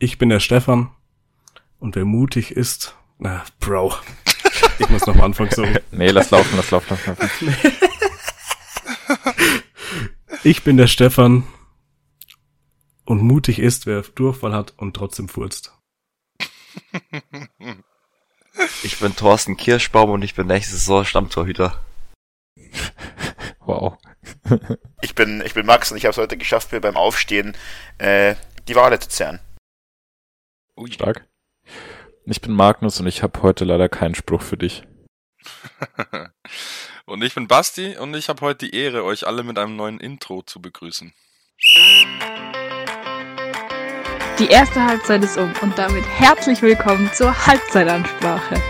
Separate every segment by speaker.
Speaker 1: Ich bin der Stefan und wer mutig ist, na, Bro. Ich muss noch am Anfang sagen.
Speaker 2: nee, lass laufen, lass laufen, lass laufen.
Speaker 1: Ich bin der Stefan und mutig ist, wer Durchfall hat und trotzdem furzt.
Speaker 3: Ich bin Thorsten Kirschbaum und ich bin nächste Saison Stammtorhüter.
Speaker 2: Wow.
Speaker 4: Ich bin, ich bin Max und ich habe es heute geschafft, mir beim Aufstehen äh, die Wale zu zerren.
Speaker 2: Ui. Stark. Ich bin Magnus und ich habe heute leider keinen Spruch für dich.
Speaker 5: und ich bin Basti und ich habe heute die Ehre, euch alle mit einem neuen Intro zu begrüßen.
Speaker 6: Die erste Halbzeit ist um und damit herzlich willkommen zur Halbzeitansprache.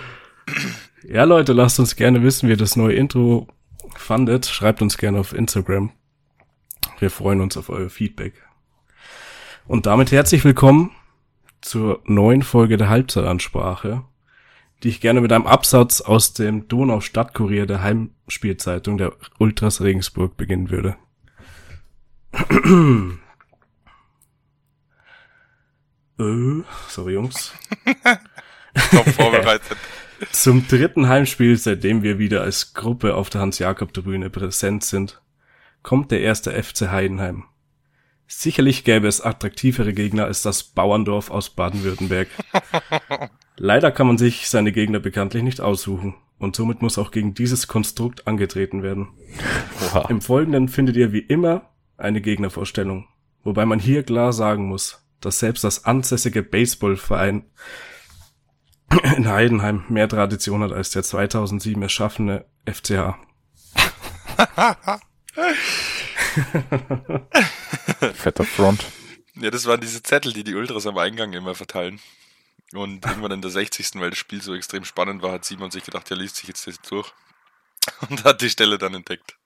Speaker 1: ja, Leute, lasst uns gerne wissen, wie ihr das neue Intro fandet. Schreibt uns gerne auf Instagram. Wir freuen uns auf euer Feedback. Und damit herzlich willkommen zur neuen Folge der Halbzeitansprache, die ich gerne mit einem Absatz aus dem Donau-Stadtkurier der Heimspielzeitung der Ultras Regensburg beginnen würde. äh, sorry Jungs.
Speaker 5: Top vorbereitet.
Speaker 1: Zum dritten Heimspiel, seitdem wir wieder als Gruppe auf der Hans-Jakob-Tribüne präsent sind, kommt der erste FC Heidenheim. Sicherlich gäbe es attraktivere Gegner als das Bauerndorf aus Baden-Württemberg. Leider kann man sich seine Gegner bekanntlich nicht aussuchen und somit muss auch gegen dieses Konstrukt angetreten werden. Wow. Im Folgenden findet ihr wie immer eine Gegnervorstellung, wobei man hier klar sagen muss, dass selbst das ansässige Baseballverein in Heidenheim mehr Tradition hat als der 2007 erschaffene FCH.
Speaker 2: Fetter Front.
Speaker 5: Ja, das waren diese Zettel, die die Ultras am Eingang immer verteilen. Und irgendwann in der 60. weil das Spiel so extrem spannend war, hat Simon sich gedacht, er liest sich jetzt das durch. Und hat die Stelle dann entdeckt.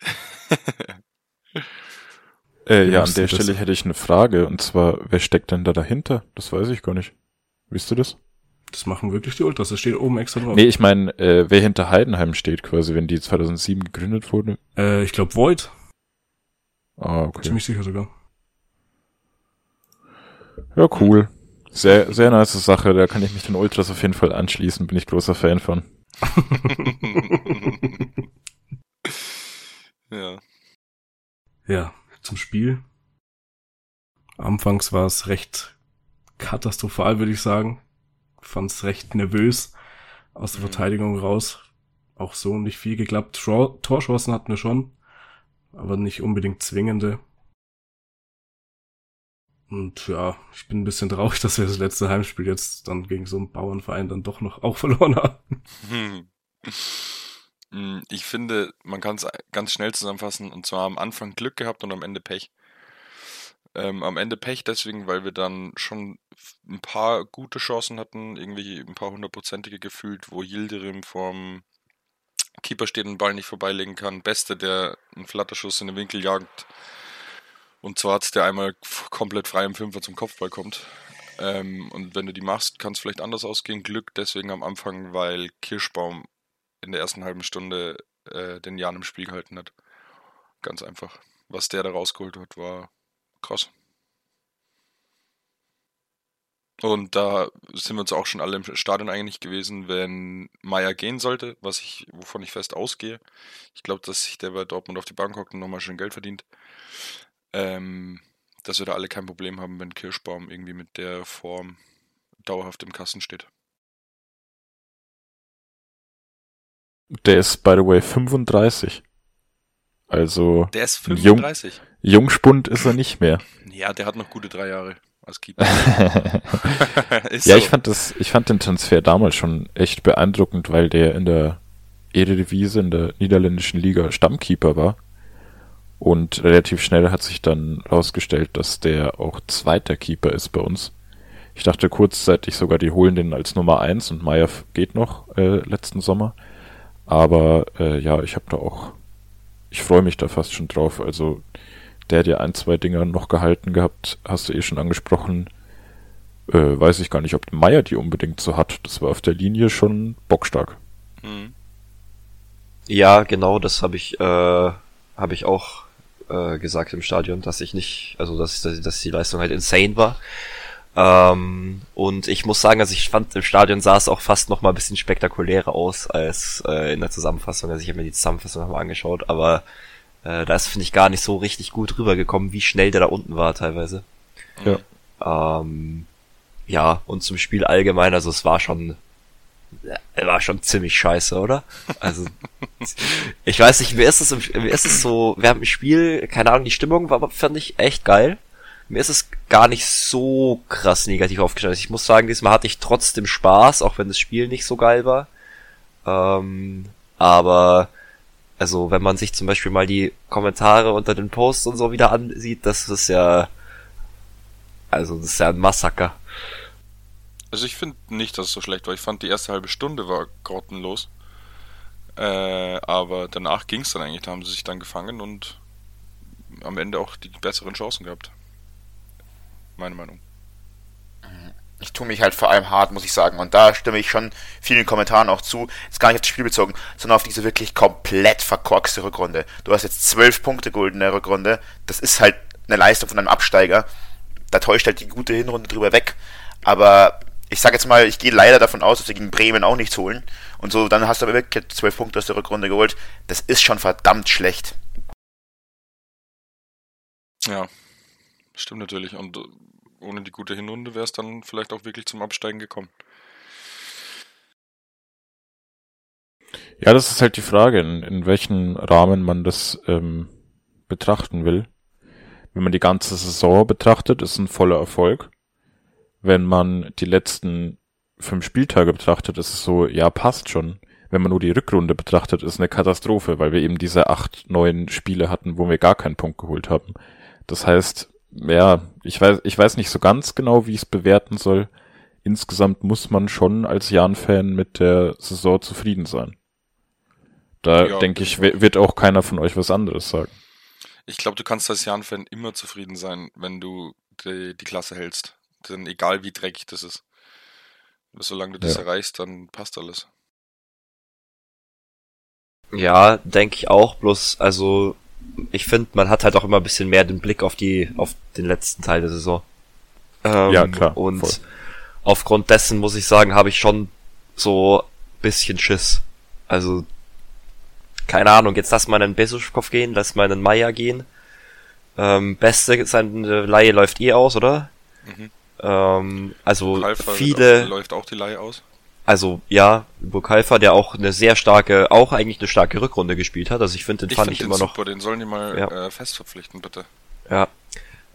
Speaker 2: äh, ja, an der Stelle hätte ich eine Frage. Und zwar, wer steckt denn da dahinter? Das weiß ich gar nicht. Wisst ihr das?
Speaker 1: Das machen wirklich die Ultras. Das steht oben extra drauf.
Speaker 2: Nee, ich meine, äh, wer hinter Heidenheim steht quasi, wenn die 2007 gegründet wurde.
Speaker 1: Äh, ich glaube Void.
Speaker 2: Ah, okay.
Speaker 1: Ziemlich sicher sogar.
Speaker 2: Ja, cool. Sehr, sehr nice Sache. Da kann ich mich den Ultras auf jeden Fall anschließen. Bin ich großer Fan von.
Speaker 5: ja.
Speaker 1: Ja, zum Spiel. Anfangs war es recht katastrophal, würde ich sagen fand es recht nervös aus der mhm. Verteidigung raus. Auch so nicht viel geklappt. Torchancen hatten wir schon, aber nicht unbedingt zwingende. Und ja, ich bin ein bisschen traurig, dass wir das letzte Heimspiel jetzt dann gegen so einen Bauernverein dann doch noch auch verloren haben.
Speaker 5: Hm. Ich finde, man kann es ganz schnell zusammenfassen und zwar am Anfang Glück gehabt und am Ende Pech. Ähm, am Ende Pech deswegen, weil wir dann schon ein paar gute Chancen hatten, irgendwie ein paar hundertprozentige gefühlt, wo Yildirim vorm Keeper steht und den Ball nicht vorbeilegen kann. Beste, der einen Flatterschuss in den Winkel jagt. Und zwar hat der einmal komplett frei im Fünfer zum Kopfball kommt. Ähm, und wenn du die machst, kann es vielleicht anders ausgehen. Glück deswegen am Anfang, weil Kirschbaum in der ersten halben Stunde äh, den Jan im Spiel gehalten hat. Ganz einfach. Was der da rausgeholt hat, war Krass. Und da sind wir uns auch schon alle im Stadion eigentlich gewesen, wenn Meier gehen sollte, was ich, wovon ich fest ausgehe. Ich glaube, dass sich der bei Dortmund auf die Bank hockt und nochmal schön Geld verdient. Ähm, dass wir da alle kein Problem haben, wenn Kirschbaum irgendwie mit der Form dauerhaft im Kasten steht.
Speaker 2: Der ist, by the way, 35. Also.
Speaker 5: Der ist 35.
Speaker 2: Jung, Jungspund ist er nicht mehr.
Speaker 5: Ja, der hat noch gute drei Jahre als Keeper.
Speaker 2: ja, so. ich fand das, ich fand den Transfer damals schon echt beeindruckend, weil der in der Eredivisie, in der niederländischen Liga Stammkeeper war. Und relativ schnell hat sich dann rausgestellt, dass der auch zweiter Keeper ist bei uns. Ich dachte kurzzeitig sogar, die holen den als Nummer eins und Meier geht noch äh, letzten Sommer. Aber äh, ja, ich habe da auch ich freue mich da fast schon drauf. Also der hat ja ein, zwei Dinger noch gehalten gehabt, hast du eh schon angesprochen. äh, weiß ich gar nicht, ob Meier die unbedingt so hat. Das war auf der Linie schon bockstark. Mhm.
Speaker 3: Ja, genau, das habe ich, äh, habe ich auch äh, gesagt im Stadion, dass ich nicht, also dass, dass, dass die Leistung halt insane war. Ähm, und ich muss sagen, also ich fand im Stadion sah es auch fast noch mal ein bisschen spektakulärer aus als äh, in der Zusammenfassung. Also ich habe mir die Zusammenfassung nochmal angeschaut, aber äh, da ist finde ich gar nicht so richtig gut rübergekommen, wie schnell der da unten war teilweise. Ja. Ähm, ja, und zum Spiel allgemein, also es war schon er war schon ziemlich scheiße, oder? Also, ich weiß nicht, mir ist es, mir ist es so, während dem Spiel, keine Ahnung, die Stimmung war, fand ich echt geil. Mir ist es gar nicht so krass negativ aufgestellt. Ich muss sagen, diesmal hatte ich trotzdem Spaß, auch wenn das Spiel nicht so geil war. Ähm, aber, also, wenn man sich zum Beispiel mal die Kommentare unter den Posts und so wieder ansieht, das ist ja, also, das ist ja ein Massaker.
Speaker 5: Also ich finde nicht, dass es so schlecht war. Ich fand die erste halbe Stunde war grottenlos. Äh, aber danach ging es dann eigentlich. Da haben sie sich dann gefangen und am Ende auch die besseren Chancen gehabt. Meine Meinung.
Speaker 4: Ich tue mich halt vor allem hart, muss ich sagen. Und da stimme ich schon vielen Kommentaren auch zu. Jetzt gar nicht auf das Spiel bezogen, sondern auf diese wirklich komplett verkorkste Rückrunde. Du hast jetzt zwölf Punkte geholt in der Rückrunde. Das ist halt eine Leistung von einem Absteiger. Da täuscht halt die gute Hinrunde drüber weg. Aber ich sage jetzt mal, ich gehe leider davon aus, dass sie gegen Bremen auch nichts holen. Und so, dann hast du aber wirklich zwölf Punkte aus der Rückrunde geholt. Das ist schon verdammt schlecht.
Speaker 5: Ja, stimmt natürlich. Und äh, ohne die gute Hinrunde wäre es dann vielleicht auch wirklich zum Absteigen gekommen.
Speaker 2: Ja, das ist halt die Frage, in, in welchem Rahmen man das ähm, betrachten will. Wenn man die ganze Saison betrachtet, ist ein voller Erfolg wenn man die letzten fünf Spieltage betrachtet, ist es so, ja, passt schon. Wenn man nur die Rückrunde betrachtet, ist eine Katastrophe, weil wir eben diese acht, neun Spiele hatten, wo wir gar keinen Punkt geholt haben. Das heißt, ja, ich weiß, ich weiß nicht so ganz genau, wie ich es bewerten soll. Insgesamt muss man schon als Jan-Fan mit der Saison zufrieden sein. Da ja, denke ich, wird auch keiner von euch was anderes sagen.
Speaker 5: Ich glaube, du kannst als Jan-Fan immer zufrieden sein, wenn du die, die Klasse hältst. Denn egal wie dreckig das ist. Solange du das ja. erreichst, dann passt alles.
Speaker 3: Ja, denke ich auch. Bloß, also, ich finde, man hat halt auch immer ein bisschen mehr den Blick auf die, auf den letzten Teil der Saison. Ähm, ja, klar. Und voll. aufgrund dessen muss ich sagen, habe ich schon so bisschen Schiss. Also, keine Ahnung, jetzt lass mal einen Besuschkow gehen, lass mal einen Meier gehen. Ähm, Beste, seine Laie läuft eh aus, oder? Mhm. Ähm, also Bukalfa viele.
Speaker 5: läuft auch die Leihe aus?
Speaker 3: Also ja, Bukalfa, der auch eine sehr starke, auch eigentlich eine starke Rückrunde gespielt hat. Also ich finde, den ich fand find ich immer super, noch.
Speaker 5: Den sollen die mal ja. äh, fest verpflichten, bitte.
Speaker 3: Ja.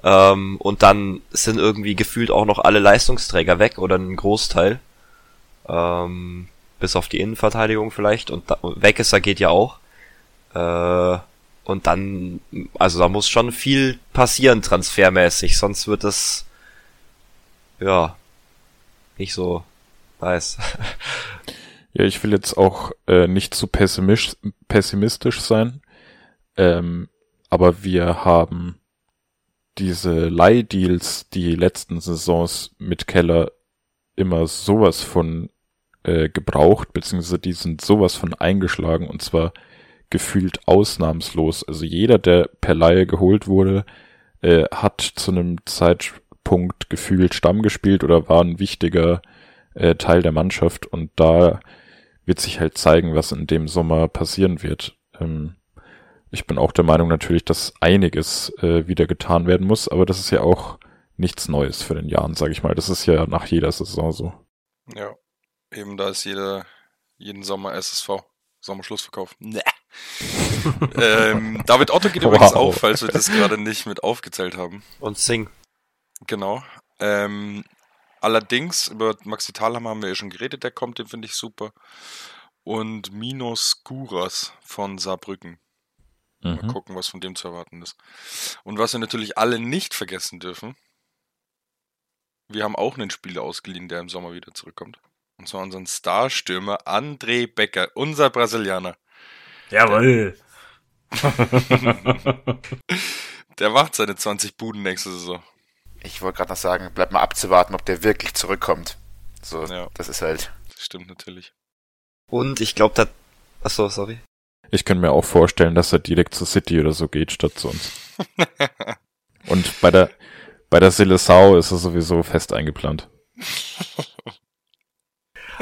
Speaker 3: Ähm, und dann sind irgendwie gefühlt auch noch alle Leistungsträger weg oder ein Großteil. Ähm, bis auf die Innenverteidigung vielleicht. Und da, Wegesser geht ja auch. Äh, und dann, also da muss schon viel passieren transfermäßig, sonst wird das ja, nicht so nice.
Speaker 2: ja, ich will jetzt auch äh, nicht zu pessimistisch, pessimistisch sein, ähm, aber wir haben diese Leihdeals, die letzten Saisons mit Keller immer sowas von äh, gebraucht, beziehungsweise die sind sowas von eingeschlagen und zwar gefühlt ausnahmslos. Also jeder, der per Laie geholt wurde, äh, hat zu einem Zeitpunkt Punkt gefühlt Stamm gespielt oder war ein wichtiger äh, Teil der Mannschaft und da wird sich halt zeigen, was in dem Sommer passieren wird. Ähm, ich bin auch der Meinung natürlich, dass einiges äh, wieder getan werden muss, aber das ist ja auch nichts Neues für den Jahren, sage ich mal. Das ist ja nach jeder Saison so.
Speaker 5: Ja, eben da ist jeder, jeden Sommer SSV. Sommerschlussverkauf. Nee. ähm, David Otto geht wow. übrigens auch, falls wir das gerade nicht mit aufgezählt haben.
Speaker 3: Und Sing.
Speaker 5: Genau. Ähm, allerdings, über Maxi Thalhammer haben wir ja schon geredet, der kommt, den finde ich super. Und Minos Guras von Saarbrücken. Mhm. Mal gucken, was von dem zu erwarten ist. Und was wir natürlich alle nicht vergessen dürfen, wir haben auch einen Spieler ausgeliehen, der im Sommer wieder zurückkommt. Und zwar unseren Starstürmer André Becker, unser Brasilianer.
Speaker 1: Jawohl.
Speaker 5: Der, der macht seine 20 Buden nächste Saison.
Speaker 4: Ich wollte gerade noch sagen, bleibt mal abzuwarten, ob der wirklich zurückkommt. So, ja. das ist halt.
Speaker 5: Das stimmt natürlich.
Speaker 3: Und ich glaube, da. Achso, sorry.
Speaker 2: Ich könnte mir auch vorstellen, dass er direkt zur City oder so geht, statt zu uns. Und bei der, bei der Silesau ist er sowieso fest eingeplant.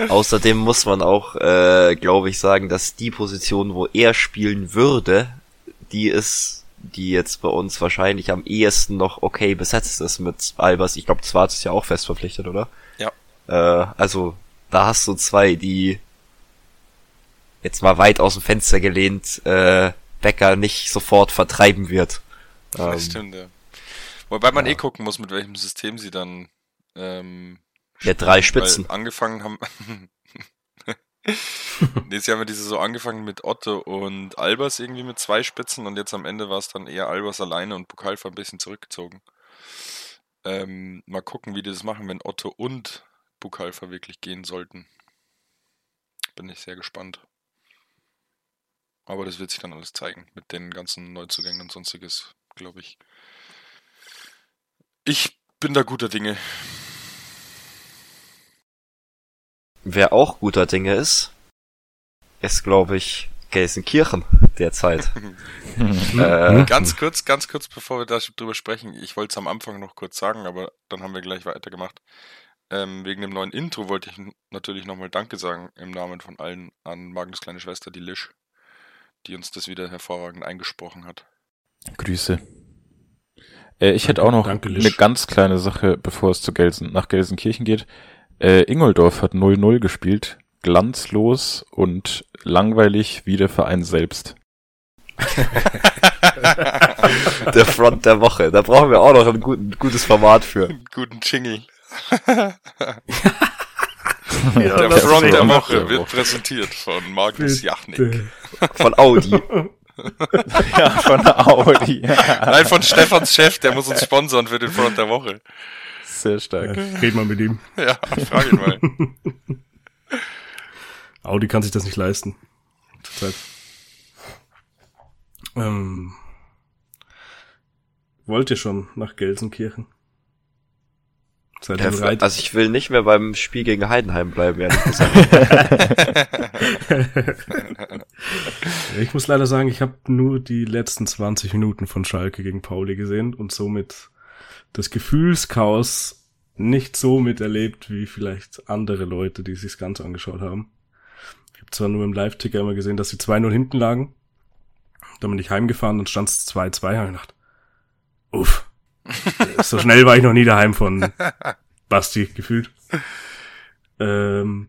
Speaker 3: Außerdem muss man auch, äh, glaube ich, sagen, dass die Position, wo er spielen würde, die ist, die jetzt bei uns wahrscheinlich am ehesten noch okay besetzt ist mit Albers. Ich glaube, Zwart ist ja auch fest verpflichtet, oder?
Speaker 5: Ja.
Speaker 3: Äh, also, da hast du zwei, die jetzt mal weit aus dem Fenster gelehnt, äh, Becker nicht sofort vertreiben wird.
Speaker 5: Das ähm, stimmt, ja. Wobei man ja. eh gucken muss, mit welchem System sie dann ähm,
Speaker 3: ja, drei Spitzen.
Speaker 5: angefangen haben. nee, sie haben ja diese so angefangen mit Otto und Albers irgendwie mit zwei Spitzen und jetzt am Ende war es dann eher Albers alleine und Bukalfa ein bisschen zurückgezogen. Ähm, mal gucken, wie die das machen, wenn Otto und Bukalfa wirklich gehen sollten. Bin ich sehr gespannt. Aber das wird sich dann alles zeigen mit den ganzen Neuzugängen und sonstiges, glaube ich. Ich bin da guter Dinge.
Speaker 3: Wer auch guter Dinge ist, ist, glaube ich, Gelsenkirchen derzeit.
Speaker 5: äh, ganz kurz, ganz kurz, bevor wir darüber sprechen. Ich wollte es am Anfang noch kurz sagen, aber dann haben wir gleich weitergemacht. Ähm, wegen dem neuen Intro wollte ich natürlich nochmal Danke sagen im Namen von allen an Magnus kleine Schwester, die Lisch, die uns das wieder hervorragend eingesprochen hat.
Speaker 2: Grüße. Äh, ich hätte auch noch Danke, eine ganz kleine Sache, bevor es zu Gelsen, nach Gelsenkirchen geht. Äh, Ingoldorf hat 0-0 gespielt, glanzlos und langweilig wie der Verein selbst.
Speaker 3: der Front der Woche. Da brauchen wir auch noch ein guten, gutes Format für. Einen
Speaker 5: guten Jingle. ja, der Front der Woche wird präsentiert von Magnus Jachnik.
Speaker 3: Von Audi.
Speaker 2: ja, von Audi.
Speaker 5: Nein, von Stefans Chef, der muss uns sponsern für den Front der Woche.
Speaker 2: Sehr stark. Ja,
Speaker 1: red mal mit ihm.
Speaker 5: Ja, frag ihn mal.
Speaker 1: Audi kann sich das nicht leisten. Zurzeit. Ähm, wollt ihr schon nach Gelsenkirchen?
Speaker 3: Seid ihr bereit? Also ich will nicht mehr beim Spiel gegen Heidenheim bleiben, ehrlich gesagt.
Speaker 1: ich muss leider sagen, ich habe nur die letzten 20 Minuten von Schalke gegen Pauli gesehen und somit das Gefühlschaos nicht so miterlebt wie vielleicht andere Leute, die sich das Ganze angeschaut haben. Ich habe zwar nur im Live-Ticker immer gesehen, dass sie 2-0 hinten lagen. Dann bin ich heimgefahren und stand es 2-2, habe ich gedacht, uff, so schnell war ich noch nie daheim von Basti gefühlt. Ähm,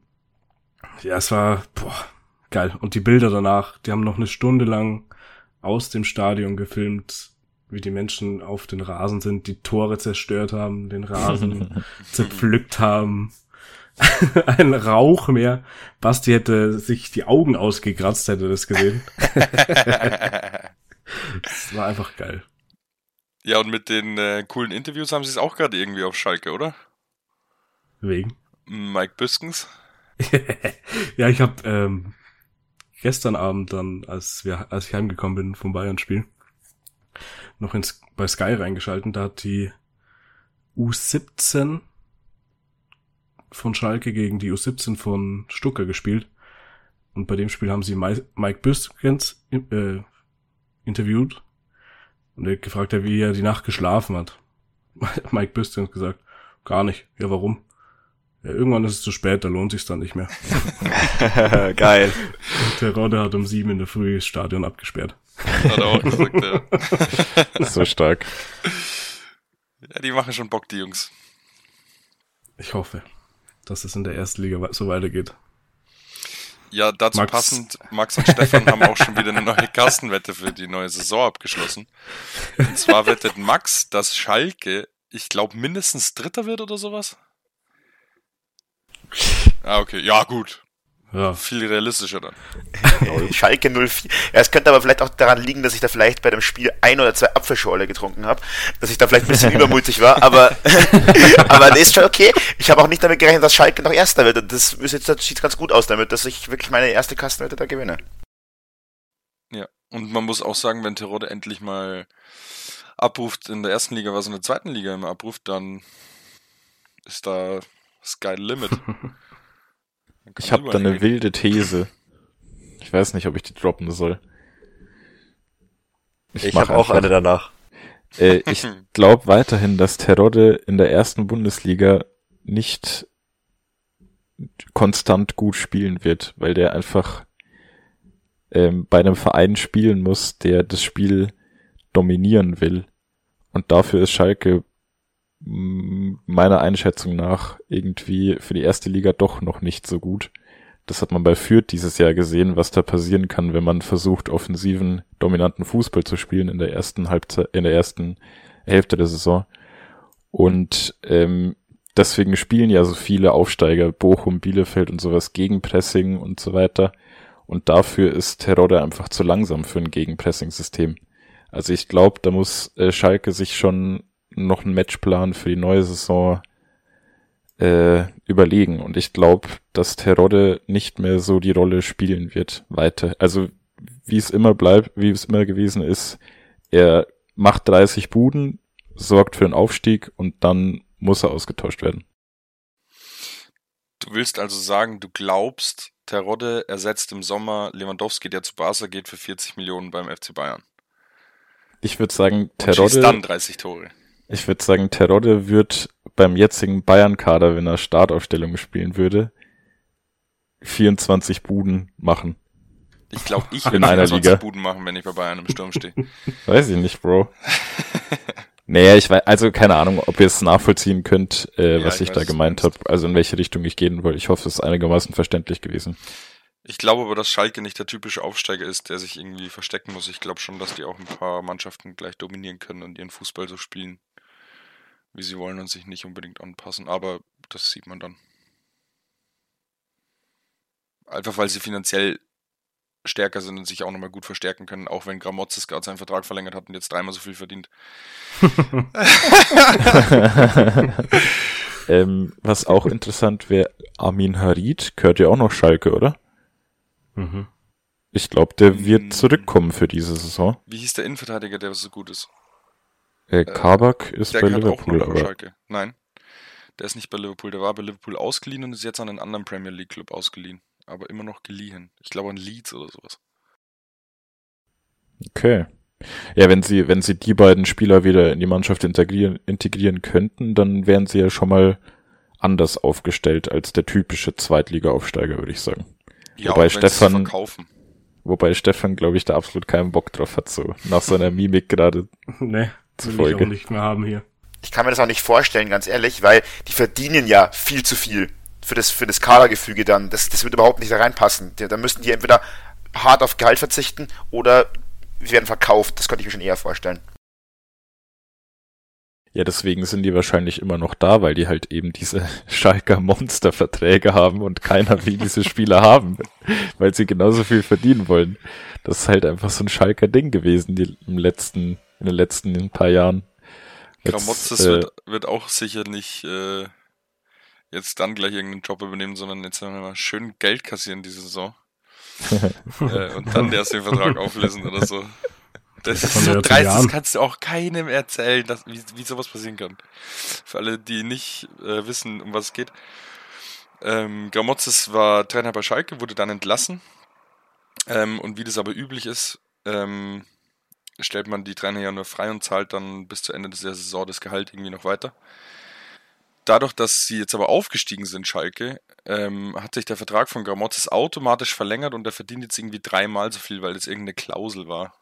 Speaker 1: ja, es war boah, geil. Und die Bilder danach, die haben noch eine Stunde lang aus dem Stadion gefilmt, wie die Menschen auf den Rasen sind, die Tore zerstört haben, den Rasen zerpflückt haben. Ein Rauch mehr. Basti hätte sich die Augen ausgekratzt, hätte das gesehen. das war einfach geil.
Speaker 5: Ja, und mit den äh, coolen Interviews haben sie es auch gerade irgendwie auf Schalke, oder?
Speaker 1: Wegen?
Speaker 5: Mike Biskens.
Speaker 1: ja, ich habe ähm, gestern Abend dann, als wir, als ich heimgekommen bin vom Bayern-Spiel, noch ins, bei Sky reingeschalten. Da hat die U17 von Schalke gegen die U17 von Stucker gespielt. Und bei dem Spiel haben sie Mike Biskens äh, interviewt. Und er hat gefragt, wie er die Nacht geschlafen hat. Mike Biskens gesagt, gar nicht. Ja, warum? Ja, irgendwann ist es zu spät, da lohnt sich's dann nicht mehr.
Speaker 3: Geil.
Speaker 1: Der Rodde hat um sieben in der Früh das Stadion abgesperrt.
Speaker 5: Hat er auch gesagt, ja.
Speaker 2: so stark.
Speaker 5: Ja, die machen schon Bock, die Jungs.
Speaker 1: Ich hoffe, dass es in der ersten Liga so weitergeht.
Speaker 5: Ja, dazu Max. passend, Max und Stefan haben auch schon wieder eine neue Kastenwette für die neue Saison abgeschlossen. Und zwar wettet Max, dass Schalke, ich glaube, mindestens Dritter wird oder sowas. Ah, okay. Ja, gut. Ja. Viel realistischer dann.
Speaker 4: Schalke 04. Ja, es könnte aber vielleicht auch daran liegen, dass ich da vielleicht bei dem Spiel ein oder zwei Apfelschorle getrunken habe, dass ich da vielleicht ein bisschen übermutig war, aber aber das ist schon okay. Ich habe auch nicht damit gerechnet, dass Schalke noch Erster wird und das, ist jetzt, das sieht ganz gut aus damit, dass ich wirklich meine erste Kastenwette da gewinne.
Speaker 5: Ja, und man muss auch sagen, wenn Terode endlich mal abruft in der ersten Liga, was in der zweiten Liga immer abruft, dann ist da Sky Limit.
Speaker 2: Ich habe da eine wilde These. Ich weiß nicht, ob ich die droppen soll.
Speaker 3: Ich, ich habe auch eine danach.
Speaker 2: Äh, ich glaube weiterhin, dass Terodde in der ersten Bundesliga nicht konstant gut spielen wird, weil der einfach ähm, bei einem Verein spielen muss, der das Spiel dominieren will. Und dafür ist Schalke meiner Einschätzung nach irgendwie für die erste Liga doch noch nicht so gut. Das hat man bei Fürth dieses Jahr gesehen, was da passieren kann, wenn man versucht, offensiven, dominanten Fußball zu spielen in der ersten Halbzeit, in der ersten Hälfte der Saison. Und ähm, deswegen spielen ja so viele Aufsteiger, Bochum, Bielefeld und sowas, Gegenpressing und so weiter. Und dafür ist Terodde einfach zu langsam für ein Gegenpressing-System. Also ich glaube, da muss äh, Schalke sich schon noch einen Matchplan für die neue Saison äh, überlegen. Und ich glaube, dass Terodde nicht mehr so die Rolle spielen wird weiter. Also wie es immer bleibt, wie es immer gewesen ist, er macht 30 Buden, sorgt für den Aufstieg und dann muss er ausgetauscht werden.
Speaker 5: Du willst also sagen, du glaubst, Terodde ersetzt im Sommer Lewandowski, der zu Barca geht, für 40 Millionen beim FC Bayern.
Speaker 2: Ich würde sagen, Terodde.
Speaker 5: dann 30 Tore.
Speaker 2: Ich würde sagen, Terodde wird beim jetzigen Bayern-Kader, wenn er Startaufstellung spielen würde, 24 Buden machen.
Speaker 5: Ich glaube, ich will 24 Buden machen, wenn ich bei Bayern im Sturm stehe.
Speaker 2: Weiß ich nicht, Bro. Naja, ich weiß, also keine Ahnung, ob ihr es nachvollziehen könnt, äh, ja, was ich, ich da gemeint habe, also in welche Richtung ich gehen wollte. Ich hoffe, es ist einigermaßen verständlich gewesen.
Speaker 5: Ich glaube aber, dass Schalke nicht der typische Aufsteiger ist, der sich irgendwie verstecken muss. Ich glaube schon, dass die auch ein paar Mannschaften gleich dominieren können und ihren Fußball so spielen, wie sie wollen und sich nicht unbedingt anpassen. Aber das sieht man dann. Einfach weil sie finanziell stärker sind und sich auch nochmal gut verstärken können, auch wenn Gramotzes gerade seinen Vertrag verlängert hat und jetzt dreimal so viel verdient.
Speaker 2: ähm, was auch interessant wäre, Armin Harid gehört ja auch noch Schalke, oder? Mhm. Ich glaube, der wird hm. zurückkommen für diese Saison.
Speaker 5: Wie hieß der Innenverteidiger, der so gut ist?
Speaker 2: Äh, Kabak äh, ist bei Liverpool, aber. Schalke.
Speaker 5: Nein, der ist nicht bei Liverpool. Der war bei Liverpool ausgeliehen und ist jetzt an einen anderen Premier League Club ausgeliehen aber immer noch geliehen. Ich glaube an Leeds oder sowas.
Speaker 2: Okay. Ja, wenn sie, wenn sie die beiden Spieler wieder in die Mannschaft integrieren, integrieren könnten, dann wären sie ja schon mal anders aufgestellt als der typische Zweitliga-Aufsteiger, würde ich sagen.
Speaker 5: Ja, wobei Stefan, verkaufen.
Speaker 2: wobei Stefan, glaube ich, da absolut keinen Bock drauf hat, so nach seiner Mimik gerade.
Speaker 1: nee, zu will ich auch nicht mehr haben hier.
Speaker 4: Ich kann mir das auch nicht vorstellen, ganz ehrlich, weil die verdienen ja viel zu viel für das, für das Kadergefüge dann. Das, das wird überhaupt nicht da reinpassen. Da müssten die entweder hart auf Gehalt verzichten oder sie werden verkauft. Das könnte ich mir schon eher vorstellen.
Speaker 2: Ja, deswegen sind die wahrscheinlich immer noch da, weil die halt eben diese Schalker Monsterverträge haben und keiner will diese Spieler haben, weil sie genauso viel verdienen wollen. Das ist halt einfach so ein Schalker Ding gewesen, die im letzten, in den letzten paar Jahren.
Speaker 5: Gramotzes äh, wird, wird auch sicher nicht äh, jetzt dann gleich irgendeinen Job übernehmen, sondern jetzt mal schön Geld kassieren diese Saison. äh, und dann erst den Vertrag auflösen oder so. Das ist so dreist, das kannst du auch keinem erzählen, dass, wie, wie sowas passieren kann. Für alle, die nicht äh, wissen, um was es geht. Ähm, Gramozis war Trainer bei Schalke, wurde dann entlassen. Ähm, und wie das aber üblich ist, ähm, stellt man die Trainer ja nur frei und zahlt dann bis zu Ende der Saison das Gehalt irgendwie noch weiter dadurch, dass sie jetzt aber aufgestiegen sind, Schalke, ähm, hat sich der Vertrag von Gramotzes automatisch verlängert und er verdient jetzt irgendwie dreimal so viel, weil es irgendeine Klausel war.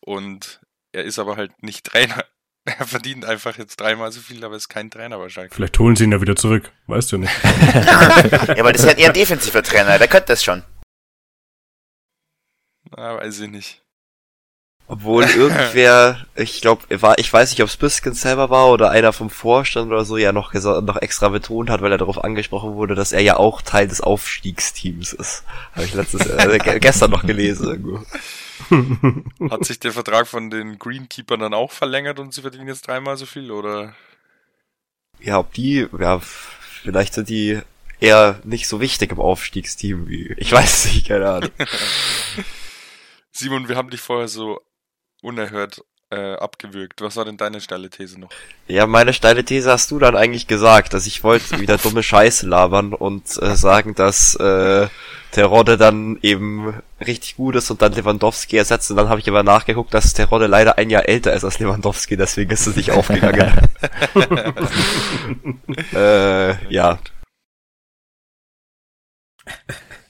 Speaker 5: Und er ist aber halt nicht Trainer. Er verdient einfach jetzt dreimal so viel, aber ist kein Trainer wahrscheinlich.
Speaker 1: Vielleicht holen sie ihn ja wieder zurück, weißt du nicht.
Speaker 4: ja, aber das ist halt eher ein defensiver Trainer, der könnte das schon.
Speaker 5: Na, weiß ich nicht.
Speaker 3: Obwohl irgendwer, ich glaube, war, ich weiß nicht, ob es Biskin selber war oder einer vom Vorstand oder so, ja noch, noch extra betont hat, weil er darauf angesprochen wurde, dass er ja auch Teil des Aufstiegsteams ist. Habe ich letztes äh, gestern noch gelesen irgendwo.
Speaker 5: Hat sich der Vertrag von den Greenkeepern dann auch verlängert und sie verdienen jetzt dreimal so viel, oder?
Speaker 3: Ja, ob die, ja, vielleicht sind die eher nicht so wichtig im Aufstiegsteam wie, ich weiß nicht, keine Ahnung.
Speaker 5: Simon, wir haben dich vorher so unerhört äh, abgewürgt. Was war denn deine steile These noch?
Speaker 3: Ja, meine steile These hast du dann eigentlich gesagt, dass ich wollte wieder dumme Scheiße labern und äh, sagen, dass äh, Terodde dann eben richtig gut ist und dann Lewandowski ersetzt. Und dann habe ich aber nachgeguckt, dass Terodde leider ein Jahr älter ist als Lewandowski, deswegen ist es nicht aufgegangen. äh, ja.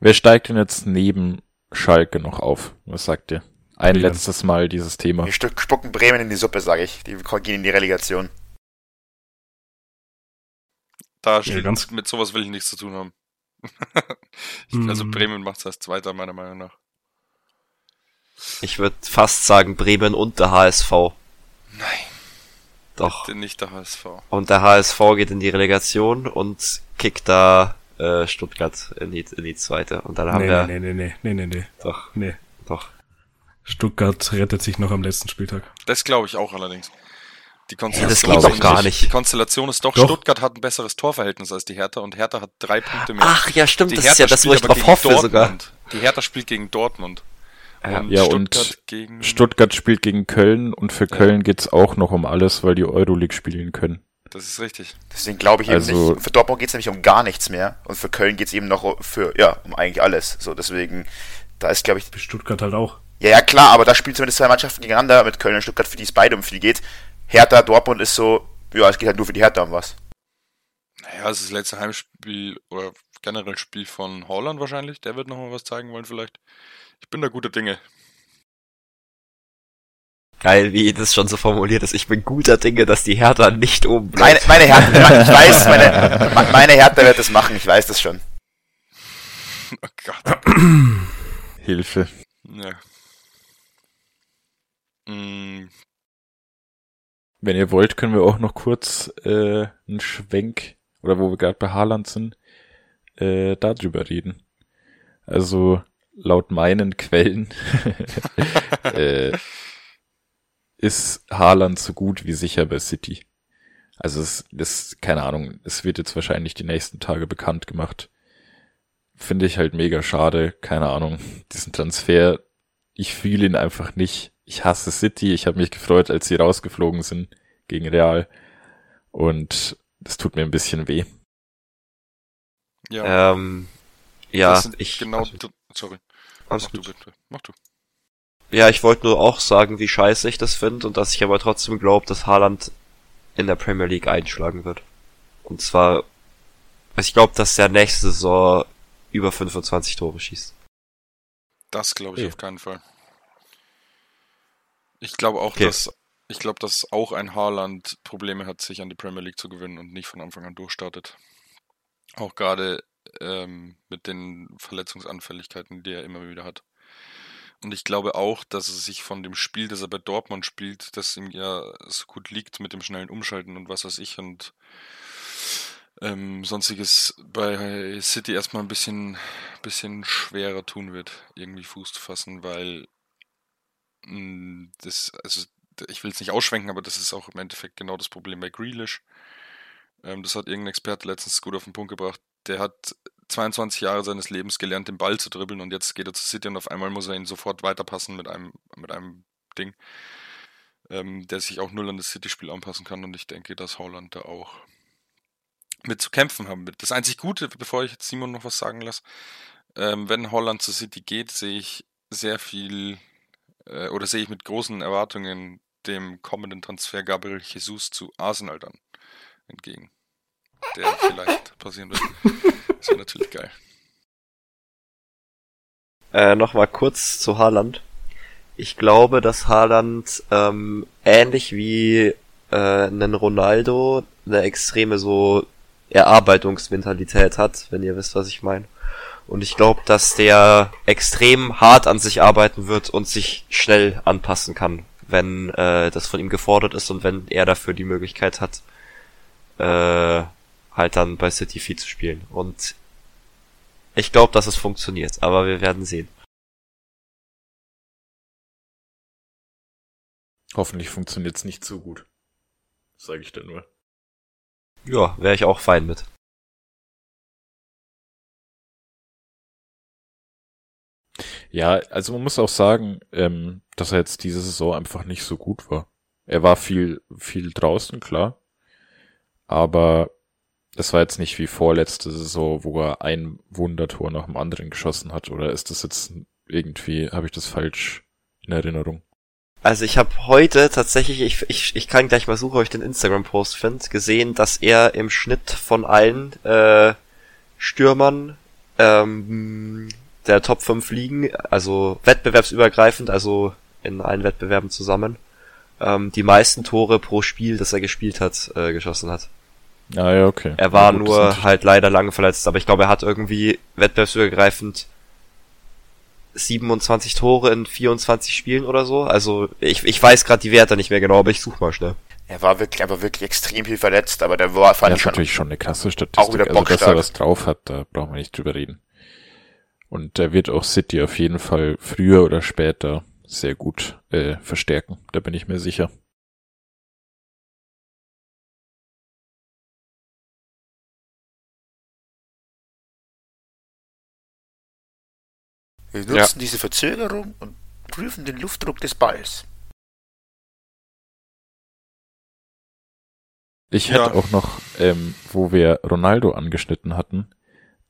Speaker 2: Wer steigt denn jetzt neben Schalke noch auf? Was sagt ihr? Ein Bremen. letztes Mal dieses Thema.
Speaker 4: Wir spucken Bremen in die Suppe, sage ich. Die gehen in die Relegation.
Speaker 5: Da ja, ganz mit sowas will ich nichts zu tun haben. ich, also hm. Bremen macht es als Zweiter, meiner Meinung nach.
Speaker 3: Ich würde fast sagen Bremen und der HSV.
Speaker 5: Nein.
Speaker 3: Doch.
Speaker 5: Bitte nicht der HSV.
Speaker 3: Und der HSV geht in die Relegation und kickt da äh, Stuttgart in die, in die zweite. Und dann haben
Speaker 1: nee,
Speaker 3: wir.
Speaker 1: Nee, nee, nee, nee, nee, nee.
Speaker 3: Doch.
Speaker 1: Nee.
Speaker 3: Doch.
Speaker 1: Stuttgart rettet sich noch am letzten Spieltag.
Speaker 5: Das glaube ich auch allerdings.
Speaker 3: Die Konstellation, ja, das geht doch gar nicht.
Speaker 5: Die Konstellation ist doch, doch, Stuttgart hat ein besseres Torverhältnis als die Hertha und Hertha hat drei Punkte mehr.
Speaker 3: Ach ja, stimmt, die das Hertha ist ja das, wo ich drauf hoffe
Speaker 5: Dortmund.
Speaker 3: sogar.
Speaker 5: Die Hertha spielt gegen Dortmund.
Speaker 2: Und ja, Stuttgart und gegen... Stuttgart spielt gegen Köln und für Köln ja. geht's auch noch um alles, weil die Euroleague spielen können.
Speaker 5: Das ist richtig.
Speaker 4: Deswegen glaube ich eben also, nicht. Für Dortmund geht's nämlich um gar nichts mehr und für Köln geht's eben noch für, ja, um eigentlich alles. So, deswegen, da ist, glaube ich.
Speaker 1: Für Stuttgart halt auch.
Speaker 4: Ja, ja, klar, aber da spielen zumindest zwei Mannschaften gegeneinander mit Köln und Stuttgart, für die es beide um viel geht. Hertha, Dortmund ist so, ja, es geht halt nur für die Hertha um was.
Speaker 5: Naja, es ist das letzte Heimspiel oder generell Spiel von Holland wahrscheinlich. Der wird nochmal was zeigen wollen vielleicht. Ich bin da guter Dinge.
Speaker 3: Geil, wie das schon so formuliert ist. Ich bin guter Dinge, dass die Hertha nicht oben bleibt.
Speaker 4: Meine, meine Hertha, ich weiß, meine, meine Hertha wird das machen, ich weiß das schon.
Speaker 2: Oh Gott. Hilfe. Ja. Mm. Wenn ihr wollt, können wir auch noch kurz äh, einen Schwenk, oder wo wir gerade bei Haaland sind, äh, darüber reden. Also laut meinen Quellen äh, ist Haaland so gut wie sicher bei City. Also es ist, keine Ahnung, es wird jetzt wahrscheinlich die nächsten Tage bekannt gemacht. Finde ich halt mega schade, keine Ahnung. Diesen Transfer, ich fühle ihn einfach nicht. Ich hasse City, ich habe mich gefreut, als sie rausgeflogen sind gegen Real. Und das tut mir ein bisschen weh.
Speaker 3: Ja. Ähm, ja, ich.
Speaker 5: Genau, sorry.
Speaker 3: Alles Mach gut. du bitte. Mach du. Ja, ich wollte nur auch sagen, wie scheiße ich das finde und dass ich aber trotzdem glaube, dass Haaland in der Premier League einschlagen wird. Und zwar, also ich glaube, dass der nächste Saison über 25 Tore schießt.
Speaker 5: Das glaube ich okay. auf keinen Fall. Ich glaube auch, okay. dass ich glaube, dass auch ein Haaland Probleme hat, sich an die Premier League zu gewinnen und nicht von Anfang an durchstartet. Auch gerade ähm, mit den Verletzungsanfälligkeiten, die er immer wieder hat. Und ich glaube auch, dass es sich von dem Spiel, das er bei Dortmund spielt, das ihm ja so gut liegt mit dem schnellen Umschalten und was weiß ich und ähm, sonstiges bei City erstmal ein bisschen, bisschen schwerer tun wird, irgendwie Fuß zu fassen, weil das, also ich will es nicht ausschwenken, aber das ist auch im Endeffekt genau das Problem bei Grealish. Ähm, das hat irgendein Experte letztens gut auf den Punkt gebracht. Der hat 22 Jahre seines Lebens gelernt, den Ball zu dribbeln und jetzt geht er zu City und auf einmal muss er ihn sofort weiterpassen mit einem, mit einem Ding, ähm, der sich auch null an das City-Spiel anpassen kann und ich denke, dass Holland da auch mit zu kämpfen haben wird. Das einzig Gute, bevor ich jetzt Simon noch was sagen lasse, ähm, wenn Holland zu City geht, sehe ich sehr viel äh, oder sehe ich mit großen Erwartungen dem kommenden Transfer Gabriel Jesus zu Arsenal dann entgegen. Der vielleicht passieren wird. Das wäre natürlich geil.
Speaker 3: Äh, Nochmal kurz zu Haaland. Ich glaube, dass Haaland ähm, ähnlich wie äh, einen Ronaldo eine extreme so Erarbeitungsmentalität hat, wenn ihr wisst, was ich meine. Und ich glaube, dass der extrem hart an sich arbeiten wird und sich schnell anpassen kann, wenn äh, das von ihm gefordert ist und wenn er dafür die Möglichkeit hat, äh, halt dann bei City viel zu spielen. Und ich glaube, dass es funktioniert, aber wir werden sehen.
Speaker 2: Hoffentlich funktioniert es nicht so gut. Sage ich dann nur.
Speaker 3: Ja, wäre ich auch fein mit.
Speaker 2: Ja, also man muss auch sagen, ähm, dass er jetzt diese Saison einfach nicht so gut war. Er war viel, viel draußen, klar. Aber das war jetzt nicht wie vorletzte Saison, wo er ein Wundertor nach dem anderen geschossen hat. Oder ist das jetzt irgendwie, habe ich das falsch in Erinnerung?
Speaker 3: Also ich habe heute tatsächlich, ich, ich, ich kann gleich mal suchen, ob ich den Instagram-Post finde, gesehen, dass er im Schnitt von allen äh, Stürmern ähm, der Top 5 liegen, also wettbewerbsübergreifend, also in allen Wettbewerben zusammen, ähm, die meisten Tore pro Spiel, das er gespielt hat, äh, geschossen hat.
Speaker 2: Ah ja, okay.
Speaker 3: Er war ja, gut, nur halt leider lange verletzt, aber ich glaube, er hat irgendwie wettbewerbsübergreifend 27 Tore in 24 Spielen oder so. Also ich, ich weiß gerade die Werte nicht mehr genau, aber ich suche mal schnell.
Speaker 4: Er war wirklich, aber wirklich extrem viel verletzt, aber der war
Speaker 2: fand ja, ich schon, natürlich schon eine krasse Statistik. Auch wieder also, dass er was drauf hat, da brauchen wir nicht drüber reden. Und er wird auch City auf jeden Fall früher oder später sehr gut äh, verstärken. Da bin ich mir sicher.
Speaker 4: Wir nutzen ja. diese Verzögerung und prüfen den Luftdruck des Balls.
Speaker 2: Ich hätte ja. auch noch, ähm, wo wir Ronaldo angeschnitten hatten,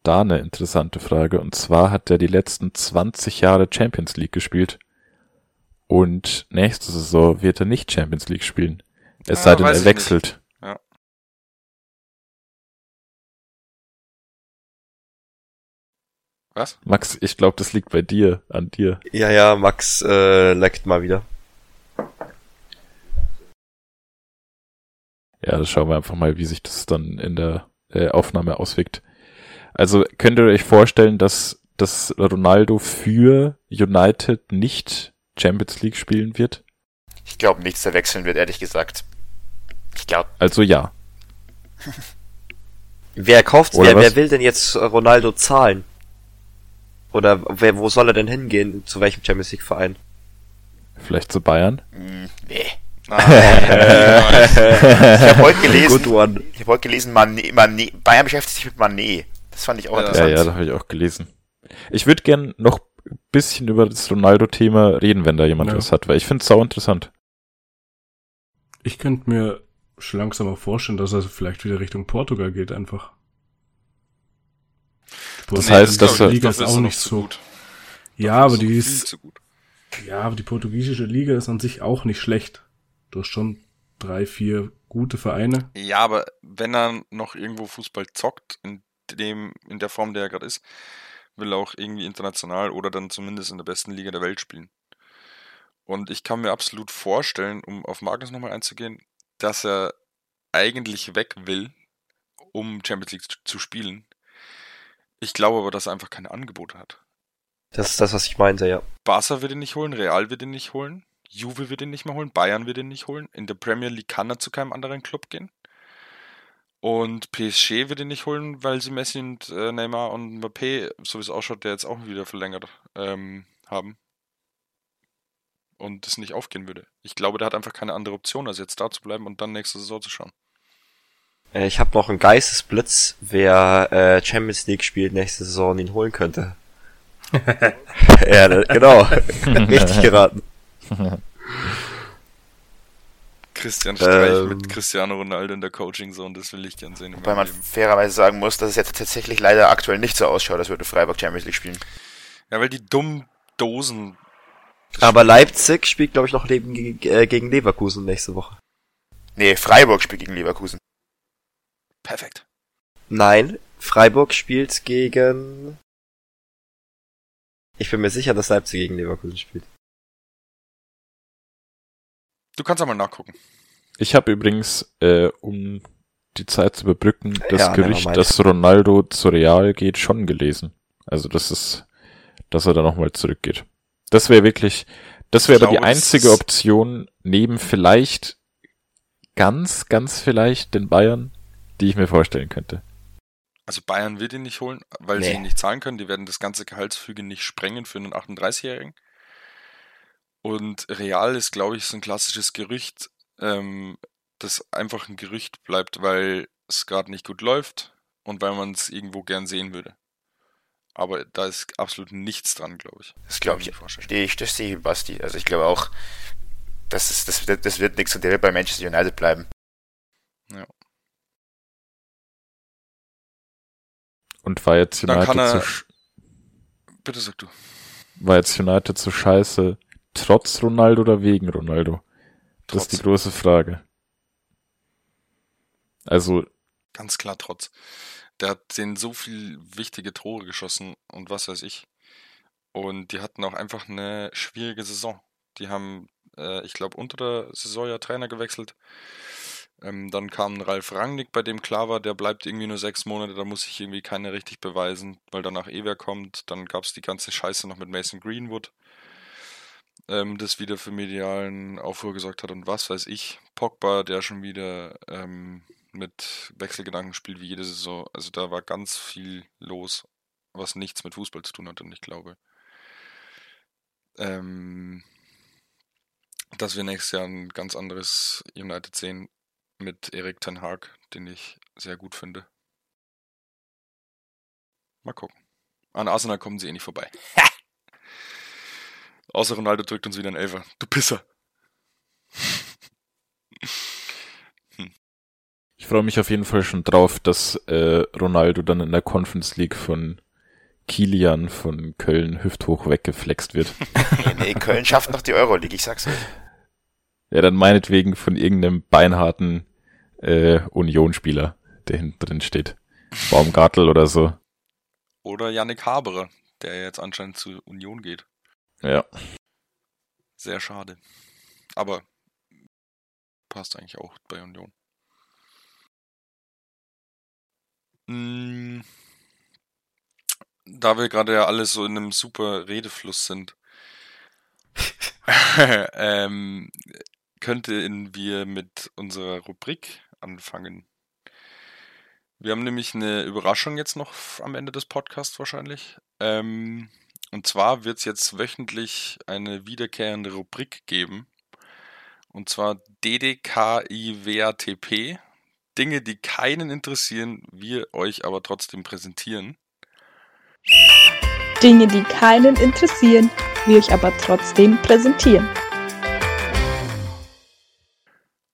Speaker 2: da eine interessante Frage. Und zwar hat er die letzten 20 Jahre Champions League gespielt. Und nächste Saison wird er nicht Champions League spielen. Es ja, sei denn, er wechselt.
Speaker 5: Was?
Speaker 2: Max, ich glaube, das liegt bei dir, an dir.
Speaker 3: Ja, ja, Max äh, leckt mal wieder.
Speaker 2: Ja, das schauen wir einfach mal, wie sich das dann in der äh, Aufnahme auswirkt. Also könnt ihr euch vorstellen, dass, dass Ronaldo für United nicht Champions League spielen wird?
Speaker 4: Ich glaube nichts, der wechseln wird, ehrlich gesagt. Ich glaube.
Speaker 2: Also ja.
Speaker 3: wer kauft, wer, wer will denn jetzt Ronaldo zahlen? Oder wer, wo soll er denn hingehen? Zu welchem Champions League Verein?
Speaker 2: Vielleicht zu Bayern?
Speaker 4: Hm, nee. Ah, ich habe heute gelesen, ich habe heute gelesen, Mané, Mané, Bayern beschäftigt sich mit Mané. Das fand ich auch
Speaker 2: ja,
Speaker 4: interessant.
Speaker 2: Ja, ja, da habe ich auch gelesen. Ich würde gern noch ein bisschen über das Ronaldo-Thema reden, wenn da jemand ja. was hat, weil ich finde es sau interessant.
Speaker 1: Ich könnte mir schon langsam mal vorstellen, dass er vielleicht wieder Richtung Portugal geht einfach.
Speaker 2: Das nee, heißt, dass
Speaker 1: die Liga ist auch nicht so gut. Ja, aber die ist ja, aber die portugiesische Liga ist an sich auch nicht schlecht. Du hast schon drei, vier gute Vereine.
Speaker 5: Ja, aber wenn er noch irgendwo Fußball zockt, in dem, in der Form, der er gerade ist, will er auch irgendwie international oder dann zumindest in der besten Liga der Welt spielen. Und ich kann mir absolut vorstellen, um auf Magnus nochmal einzugehen, dass er eigentlich weg will, um Champions League zu spielen. Ich glaube aber, dass er einfach keine Angebote hat.
Speaker 3: Das ist das, was ich meinte, ja.
Speaker 5: Barca wird ihn nicht holen, Real wird ihn nicht holen, Juve wird ihn nicht mehr holen, Bayern wird ihn nicht holen. In der Premier League kann er zu keinem anderen Club gehen. Und PSG wird ihn nicht holen, weil sie Messi und äh, Neymar und Mbappé, so wie es ausschaut, der jetzt auch wieder verlängert ähm, haben. Und das nicht aufgehen würde. Ich glaube, der hat einfach keine andere Option, als jetzt da zu bleiben und dann nächste Saison zu schauen.
Speaker 3: Äh, ich habe noch einen Geistesblitz, wer äh, Champions League spielt nächste Saison und ihn holen könnte. ja, genau. Richtig geraten.
Speaker 5: Christian Streich ähm, mit Cristiano Ronaldo in der Coaching-Zone, das will ich gern sehen.
Speaker 4: Weil man Leben. fairerweise sagen muss, dass es jetzt tatsächlich leider aktuell nicht so ausschaut, als würde Freiburg Champions League spielen.
Speaker 5: Ja, weil die dummen Dosen.
Speaker 3: Aber Leipzig spielt, glaube ich, noch gegen, äh, gegen Leverkusen nächste Woche.
Speaker 4: Nee, Freiburg spielt gegen Leverkusen.
Speaker 5: Perfekt.
Speaker 3: Nein, Freiburg spielt gegen. Ich bin mir sicher, dass Leipzig gegen Leverkusen spielt.
Speaker 5: Du kannst einmal nachgucken.
Speaker 2: Ich habe übrigens, äh, um die Zeit zu überbrücken, das ja, Gerücht, dass Ronaldo zu Real geht, schon gelesen. Also das ist, dass er da nochmal zurückgeht. Das wäre wirklich, das wäre aber die einzige Option neben vielleicht ganz, ganz vielleicht den Bayern, die ich mir vorstellen könnte.
Speaker 5: Also Bayern will den nicht holen, weil nee. sie ihn nicht zahlen können. Die werden das ganze Gehaltsfüge nicht sprengen für einen 38-Jährigen. Und Real ist, glaube ich, so ein klassisches Gerücht, ähm, das einfach ein Gerücht bleibt, weil es gerade nicht gut läuft und weil man es irgendwo gern sehen würde. Aber da ist absolut nichts dran, glaube ich.
Speaker 4: Das glaube ich. Verstehe ich, das sehe ich, Basti. Also ich glaube auch, das, ist, das, das wird nichts und der wird bei Manchester United bleiben. Ja.
Speaker 2: Und war jetzt United er, zu
Speaker 5: Bitte sag du.
Speaker 2: War jetzt United zu scheiße, trotz Ronaldo oder wegen Ronaldo? Das ist die große Frage. Also.
Speaker 5: Ganz klar trotz. Der hat denen so viel wichtige Tore geschossen und was weiß ich. Und die hatten auch einfach eine schwierige Saison. Die haben, äh, ich glaube, unter der Saison ja Trainer gewechselt. Ähm, dann kam Ralf Rangnick, bei dem klar war, der bleibt irgendwie nur sechs Monate, da muss ich irgendwie keiner richtig beweisen, weil danach Ewer kommt. Dann gab es die ganze Scheiße noch mit Mason Greenwood, ähm, das wieder für medialen Aufruhr gesorgt hat und was weiß ich. Pogba, der schon wieder ähm, mit Wechselgedanken spielt wie jede Saison. Also da war ganz viel los, was nichts mit Fußball zu tun hat und ich glaube, ähm, dass wir nächstes Jahr ein ganz anderes United sehen mit Erik Ten Hag, den ich sehr gut finde. Mal gucken. An Arsenal kommen sie eh nicht vorbei. Außer Ronaldo drückt uns wieder ein Elfer. Du Pisser.
Speaker 2: hm. Ich freue mich auf jeden Fall schon drauf, dass äh, Ronaldo dann in der Conference League von Kilian von Köln hüfthoch weggeflext wird.
Speaker 4: nee, nee, Köln schafft noch die Euroleague, ich sag's euch.
Speaker 2: Ja, dann meinetwegen von irgendeinem beinharten äh, Union-Spieler, der hinten drin steht. Baumgartel oder so.
Speaker 5: Oder Yannick Habere, der jetzt anscheinend zu Union geht.
Speaker 2: Ja.
Speaker 5: Sehr schade. Aber passt eigentlich auch bei Union. Hm, da wir gerade ja alle so in einem super Redefluss sind, ähm, könnten wir mit unserer Rubrik anfangen. Wir haben nämlich eine Überraschung jetzt noch am Ende des Podcasts wahrscheinlich. Ähm, und zwar wird es jetzt wöchentlich eine wiederkehrende Rubrik geben. Und zwar DDKIWATP. Dinge, die keinen interessieren, wir euch aber trotzdem präsentieren.
Speaker 6: Dinge, die keinen interessieren, wir euch aber trotzdem präsentieren.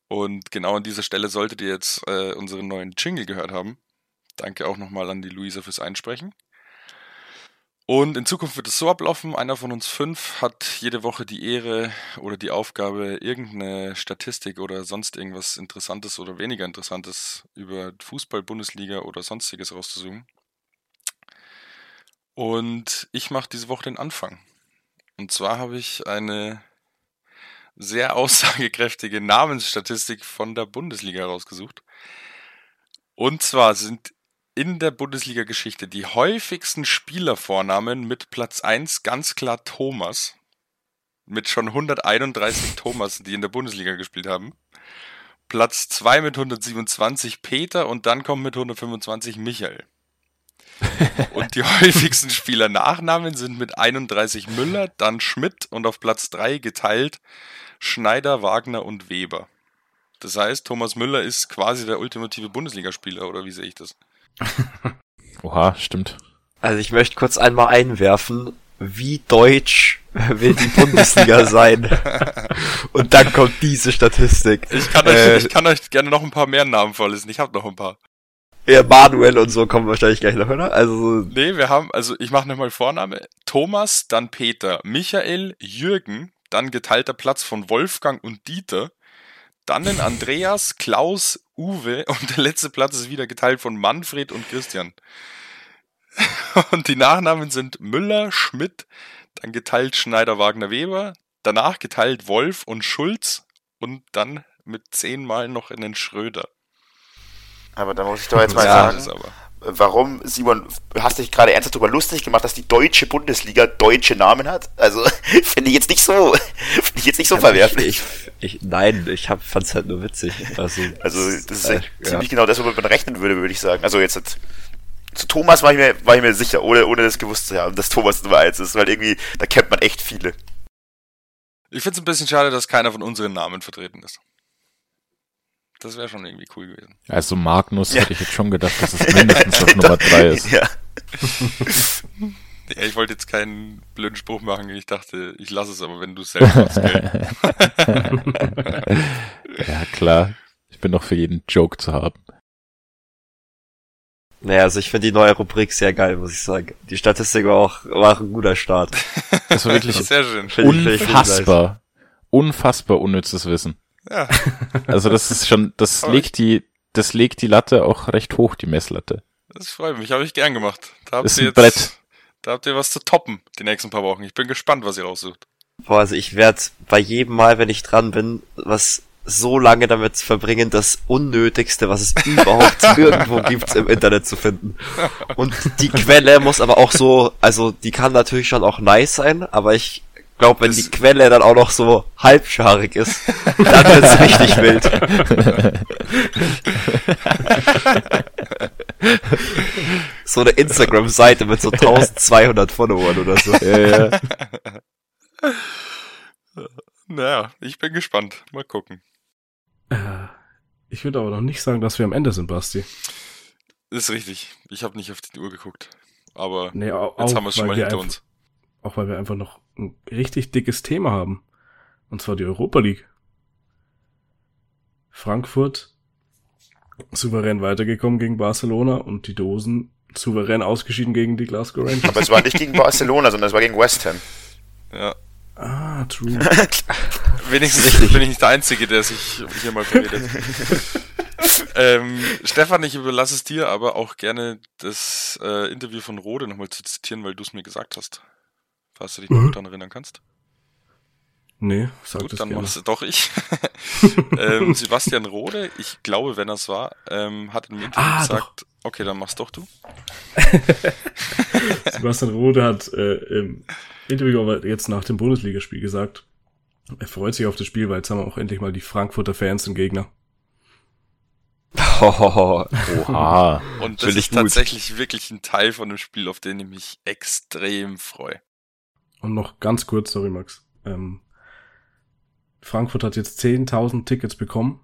Speaker 5: Und genau an dieser Stelle solltet ihr jetzt äh, unseren neuen Jingle gehört haben. Danke auch nochmal an die Luisa fürs Einsprechen. Und in Zukunft wird es so ablaufen, einer von uns fünf hat jede Woche die Ehre oder die Aufgabe, irgendeine Statistik oder sonst irgendwas Interessantes oder weniger Interessantes über Fußball, Bundesliga oder sonstiges rauszusuchen. Und ich mache diese Woche den Anfang. Und zwar habe ich eine sehr aussagekräftige Namensstatistik von der Bundesliga rausgesucht. Und zwar sind in der Bundesliga-Geschichte die häufigsten Spielervornamen mit Platz 1 ganz klar Thomas. Mit schon 131 Thomas, die in der Bundesliga gespielt haben. Platz 2 mit 127 Peter und dann kommt mit 125 Michael. und die häufigsten Spieler-Nachnamen sind mit 31 Müller, dann Schmidt und auf Platz 3 geteilt Schneider, Wagner und Weber. Das heißt, Thomas Müller ist quasi der ultimative Bundesligaspieler, oder wie sehe ich das?
Speaker 2: Oha, stimmt.
Speaker 3: Also ich möchte kurz einmal einwerfen, wie deutsch will die Bundesliga sein? Und dann kommt diese Statistik.
Speaker 5: Ich kann, euch, äh, ich kann euch gerne noch ein paar mehr Namen vorlesen. Ich habe noch ein paar.
Speaker 3: Ja, Manuel und so kommen wahrscheinlich gleich noch, oder? Also.
Speaker 5: Nee, wir haben, also ich mache nochmal Vorname. Thomas, dann Peter, Michael, Jürgen, dann geteilter Platz von Wolfgang und Dieter, dann ein Andreas, Klaus, Uwe und der letzte Platz ist wieder geteilt von Manfred und Christian. Und die Nachnamen sind Müller, Schmidt, dann geteilt Schneider, Wagner, Weber, danach geteilt Wolf und Schulz und dann mit zehnmal noch in den Schröder.
Speaker 4: Aber da muss ich doch jetzt mal ja, sagen, warum, Simon, hast dich gerade ernsthaft darüber lustig gemacht, dass die deutsche Bundesliga deutsche Namen hat? Also, finde ich jetzt nicht so, finde ich jetzt nicht so ja, verwerflich.
Speaker 3: Ich, ich, nein, ich hab, fand's halt nur witzig.
Speaker 4: Also, also das ist äh, ziemlich ja. genau das, womit man rechnen würde, würde ich sagen. Also jetzt, zu Thomas war ich mir, war ich mir sicher, ohne, ohne das gewusst zu haben, dass Thomas Nummer eins ist, weil irgendwie, da kennt man echt viele.
Speaker 5: Ich finde es ein bisschen schade, dass keiner von unseren Namen vertreten ist. Das wäre schon irgendwie cool gewesen.
Speaker 2: Also Magnus ja. hätte ich jetzt schon gedacht, dass es mindestens auf Nummer 3 ist. Ja.
Speaker 5: Ja, ich wollte jetzt keinen blöden Spruch machen. Ich dachte, ich lasse es aber, wenn du es selbst machst, gell?
Speaker 2: ja, klar. Ich bin doch für jeden Joke zu haben.
Speaker 3: Naja, also ich finde die neue Rubrik sehr geil, muss ich sagen. Die Statistik war auch, war auch ein guter Start.
Speaker 2: Das war wirklich
Speaker 5: Sehr schön.
Speaker 2: unfassbar, unfassbar unnützes Wissen.
Speaker 5: Ja.
Speaker 2: Also das ist schon, das
Speaker 5: Aber
Speaker 2: legt die, das legt die Latte auch recht hoch, die Messlatte.
Speaker 5: Das freut mich, habe ich gern gemacht. Da habt
Speaker 2: Ist
Speaker 5: ihr
Speaker 2: ein
Speaker 5: jetzt,
Speaker 2: Brett.
Speaker 5: Da habt ihr was zu toppen, die nächsten paar Wochen. Ich bin gespannt, was ihr raussucht.
Speaker 3: Boah, also ich werde bei jedem Mal, wenn ich dran bin, was so lange damit verbringen, das Unnötigste, was es überhaupt irgendwo gibt, im Internet zu finden. Und die Quelle muss aber auch so, also die kann natürlich schon auch nice sein, aber ich glaube, wenn
Speaker 5: Das-
Speaker 3: die Quelle dann auch noch so halbscharig ist, dann wird's richtig wild. so eine Instagram-Seite mit so 1200 Followern oder so.
Speaker 2: Ja, ja.
Speaker 5: Naja, ich bin gespannt. Mal gucken.
Speaker 1: Äh, Ich würde aber noch nicht sagen, dass wir am Ende sind, Basti.
Speaker 5: Ist richtig. Ich habe nicht auf die Uhr geguckt. Aber
Speaker 1: Nee, au-
Speaker 5: jetzt
Speaker 1: auch,
Speaker 5: haben wir es schon mal hinter uns.
Speaker 1: Auch weil wir einfach noch ein richtig dickes Thema haben. Und zwar die Europa League. Frankfurt souverän weitergekommen gegen Barcelona und die Dosen souverän ausgeschieden gegen die Glasgow Rangers.
Speaker 4: Aber es war nicht gegen Barcelona, sondern es war gegen West Ham.
Speaker 5: Ja.
Speaker 1: ah, true.
Speaker 5: Wenigstens
Speaker 3: Richtig.
Speaker 5: bin ich nicht der Einzige, der sich hier mal verredet. ähm, Stefan, ich überlasse es dir, aber auch gerne das äh, Interview von Rode nochmal zu zitieren, weil du es mir gesagt hast. Falls du dich noch
Speaker 1: Mhm.
Speaker 5: daran erinnern kannst.
Speaker 1: Nee, sag
Speaker 5: Gut,
Speaker 1: das
Speaker 5: dann
Speaker 1: gerne.
Speaker 5: mach's doch ich. ähm, Sebastian Rode, ich glaube, wenn er es war, ähm, hat in einem Interview
Speaker 1: Ah,
Speaker 5: gesagt, okay, dann mach's doch du.
Speaker 1: Sebastian Rode hat äh, im Interview aber jetzt nach dem Bundesligaspiel gesagt, er freut sich auf das Spiel, weil jetzt haben wir auch endlich mal die Frankfurter Fans im Gegner.
Speaker 2: Oha.
Speaker 5: Und das
Speaker 3: Finde ich
Speaker 5: ist
Speaker 3: gut.
Speaker 5: tatsächlich wirklich ein Teil von dem Spiel, auf den ich mich extrem freue.
Speaker 1: Und noch ganz kurz, sorry Max. Ähm, Frankfurt hat jetzt 10.000 Tickets bekommen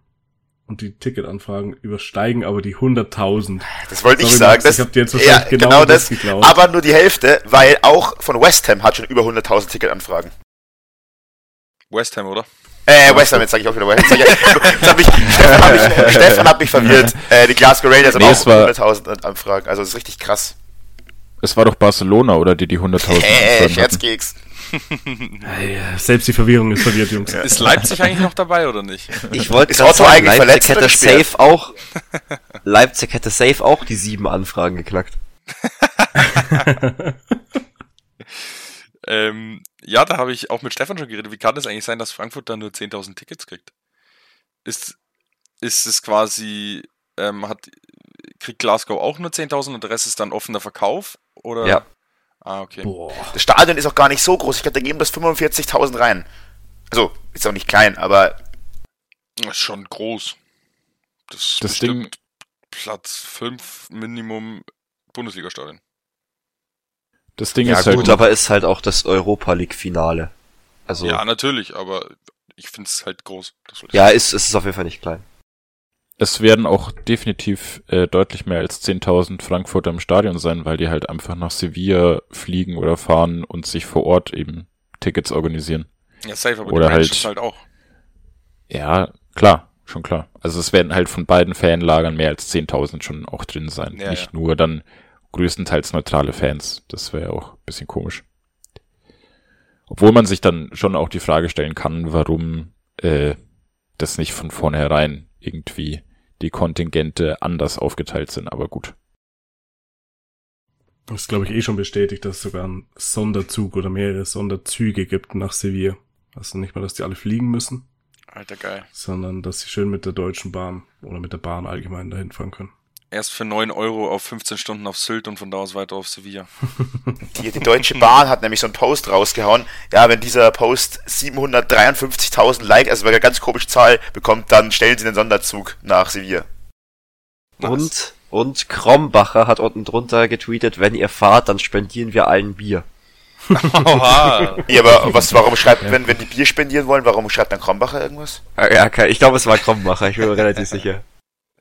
Speaker 1: und die Ticketanfragen übersteigen aber die 100.000.
Speaker 4: Das wollte ich
Speaker 1: Sorry,
Speaker 4: sagen.
Speaker 1: Max,
Speaker 4: Das,
Speaker 1: ich hab dir jetzt
Speaker 4: ja, genau,
Speaker 1: genau
Speaker 4: das.
Speaker 1: das geklaut.
Speaker 4: Aber nur die Hälfte, weil auch von West Ham hat schon über 100.000 Ticketanfragen.
Speaker 5: West Ham, oder?
Speaker 4: Äh, West Ham, jetzt sage ich auch wieder West Ham. Jetzt hab ich, Stefan, hat mich, Stefan hat mich verwirrt. Äh, die Glasgow Rangers haben
Speaker 2: Nee,
Speaker 4: auch
Speaker 2: es war-
Speaker 4: 100.000 Anfragen. Also das ist richtig krass.
Speaker 2: Es war doch Barcelona, oder die die 100.000
Speaker 4: Äh,
Speaker 2: Anfragen hatten.
Speaker 4: Scherzkeks.
Speaker 1: Selbst die Verwirrung ist verwirrt, Jungs.
Speaker 5: Ist Leipzig eigentlich noch dabei oder nicht?
Speaker 3: Ich wollte gerade sagen,
Speaker 4: eigentlich
Speaker 3: Leipzig
Speaker 4: verletzt
Speaker 3: hätte safe auch, Leipzig hätte safe auch die sieben Anfragen geknackt.
Speaker 5: Ähm, ja, da habe ich auch mit Stefan schon geredet. Wie kann es eigentlich sein, dass Frankfurt da nur 10.000 Tickets kriegt? Ist, ist es quasi, ähm, hat, kriegt Glasgow auch nur 10.000 und der Rest ist dann offener Verkauf? Oder?
Speaker 3: Ja.
Speaker 5: Ah, okay.
Speaker 1: Boah.
Speaker 4: Das Stadion ist auch gar nicht so groß. Ich glaube, da geben das 45.000 rein. Also, ist auch nicht klein, aber
Speaker 5: Das ist schon groß. Das, ist
Speaker 2: Das
Speaker 5: bestimmt Platz 5 Minimum Bundesliga-Stadion.
Speaker 2: Das Ding
Speaker 3: Ja
Speaker 2: ist halt,
Speaker 3: gut, aber ist halt auch das Europa League Finale. Also,
Speaker 5: Ja, natürlich, aber ich finde es halt groß.
Speaker 3: Ja ist, ist es auf jeden Fall nicht klein.
Speaker 2: Es werden auch definitiv äh, deutlich mehr als 10.000 Frankfurter im Stadion sein, weil die halt einfach nach Sevilla fliegen oder fahren und sich vor Ort eben Tickets organisieren.
Speaker 5: Ja, safe, aber
Speaker 2: Oder
Speaker 5: die
Speaker 2: halt-
Speaker 5: halt auch.
Speaker 2: Ja, klar, schon klar. Also es werden halt von beiden Fanlagern mehr als 10.000 schon auch drin sein.
Speaker 5: Ja,
Speaker 2: Nicht
Speaker 5: ja.
Speaker 2: nur dann größtenteils neutrale Fans. Das wäre ja auch ein bisschen komisch. Obwohl man sich dann schon auch die Frage stellen kann, warum äh, das nicht von vornherein irgendwie die Kontingente anders aufgeteilt sind, aber gut.
Speaker 1: Das ist, glaube ich, eh schon bestätigt, dass es sogar einen Sonderzug oder mehrere Sonderzüge gibt nach Sevilla. Also nicht mal, dass die alle fliegen müssen,
Speaker 5: Alter, geil.
Speaker 1: sondern dass sie schön mit der Deutschen Bahn oder mit der Bahn allgemein dahin fahren können.
Speaker 5: Erst für 9 Euro auf 15 Stunden auf Sylt und von da aus weiter auf Sevilla.
Speaker 4: die, die Deutsche Bahn hat nämlich so einen Post rausgehauen. Ja, wenn dieser Post 753.000 Likes, also eine ganz komische Zahl bekommt, dann stellen sie einen Sonderzug nach Sevilla.
Speaker 3: Und, und Krombacher hat unten drunter getweetet, wenn ihr fahrt, dann spendieren wir allen Bier.
Speaker 5: Oha!
Speaker 4: Ja, aber was, warum schreibt, wenn, wenn die Bier spendieren wollen, warum schreibt dann Krombacher irgendwas?
Speaker 3: Ja, okay, ich glaube, es war Krombacher, ich bin mir relativ sicher.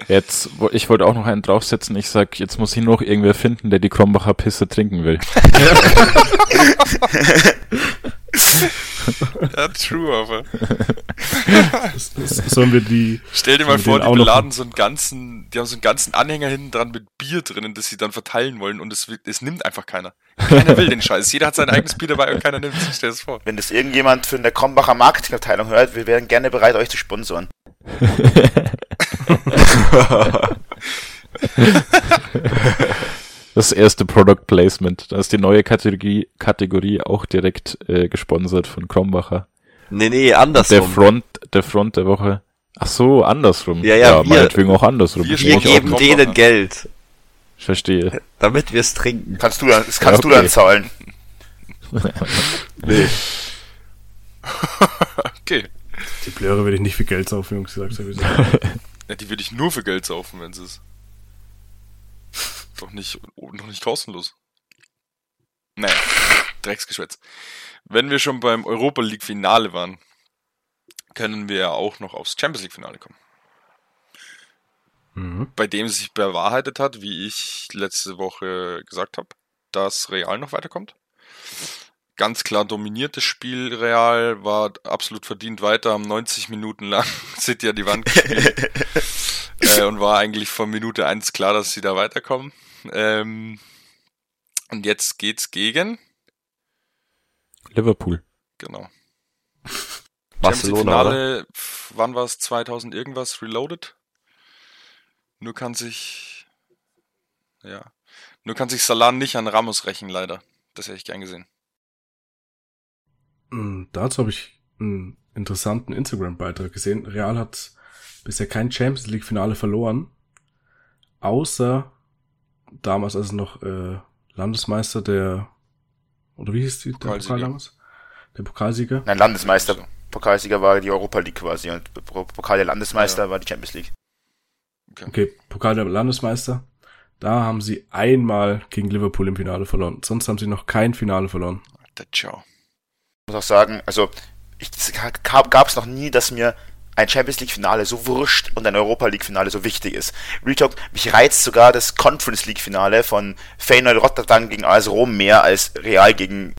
Speaker 2: Jetzt, ich wollte auch noch einen draufsetzen. Ich sag, jetzt muss ich noch irgendwer finden, der die Krombacher Pisse trinken will.
Speaker 5: ja, true, aber.
Speaker 1: Sollen wir die.
Speaker 5: Stell dir mal vor, die beladen so einen ganzen, die haben so einen ganzen Anhänger hinten dran mit Bier drinnen, das sie dann verteilen wollen und es, es nimmt einfach keiner. Keiner will den Scheiß. Jeder hat sein eigenes Bier dabei und keiner nimmt es. Stell dir das vor.
Speaker 4: Wenn das irgendjemand für eine Krombacher Marketingabteilung hört, wir wären gerne bereit, euch zu sponsoren.
Speaker 2: das erste Product Placement. Da ist die neue Kategorie, Kategorie auch direkt äh, gesponsert von Krombacher.
Speaker 3: Nee, nee, andersrum.
Speaker 2: Der Front, der Front der Woche. Ach so, andersrum.
Speaker 3: Ja, ja, ja wir,
Speaker 2: meinetwegen auch andersrum.
Speaker 3: Wir, wir geben denen Geld.
Speaker 2: Ich verstehe.
Speaker 3: Damit wir es trinken.
Speaker 4: Kannst du dann, das kannst ja, okay. du dann zahlen.
Speaker 5: nee. okay.
Speaker 1: Die Blöre würde ich nicht für Geld saufen, Jungs, gesagt sowieso.
Speaker 5: ja, die würde ich nur für Geld saufen, wenn es ist. Doch nicht, noch nicht kostenlos. Naja, Drecksgeschwätz. Wenn wir schon beim Europa League Finale waren, können wir ja auch noch aufs Champions League Finale kommen. Mhm. Bei dem sich bewahrheitet hat, wie ich letzte Woche gesagt habe, dass Real noch weiterkommt ganz klar dominiertes Spiel. Real war absolut verdient weiter, haben 90 Minuten lang City an die Wand gespielt äh, und war eigentlich von Minute 1 klar, dass sie da weiterkommen. Ähm, und jetzt geht's gegen
Speaker 2: Liverpool.
Speaker 5: Genau.
Speaker 3: Barcelona.
Speaker 5: Finale, wann war es? 2000 irgendwas? Reloaded? Nur kann sich ja, nur kann sich Salah nicht an Ramos rächen, leider. Das hätte ich gern gesehen.
Speaker 1: Hm, dazu habe ich einen interessanten Instagram-Beitrag gesehen. Real hat bisher kein Champions League-Finale verloren, außer damals, als noch äh, Landesmeister der oder wie hieß die, der Pokal damals? Der Pokalsieger?
Speaker 4: Nein, Landesmeister. Pokalsieger war die Europa League quasi und Pokal der Landesmeister ja. war die Champions League.
Speaker 1: Okay. okay, Pokal der Landesmeister. Da haben sie einmal gegen Liverpool im Finale verloren. Sonst haben sie noch kein Finale verloren.
Speaker 5: Ciao
Speaker 4: muss auch sagen, also gab es noch nie, dass mir ein Champions League Finale so wurscht und ein Europa League Finale so wichtig ist. Retalk, mich reizt sogar das Conference League Finale von Feyenoord Rotterdam gegen AS Rom mehr als Real gegen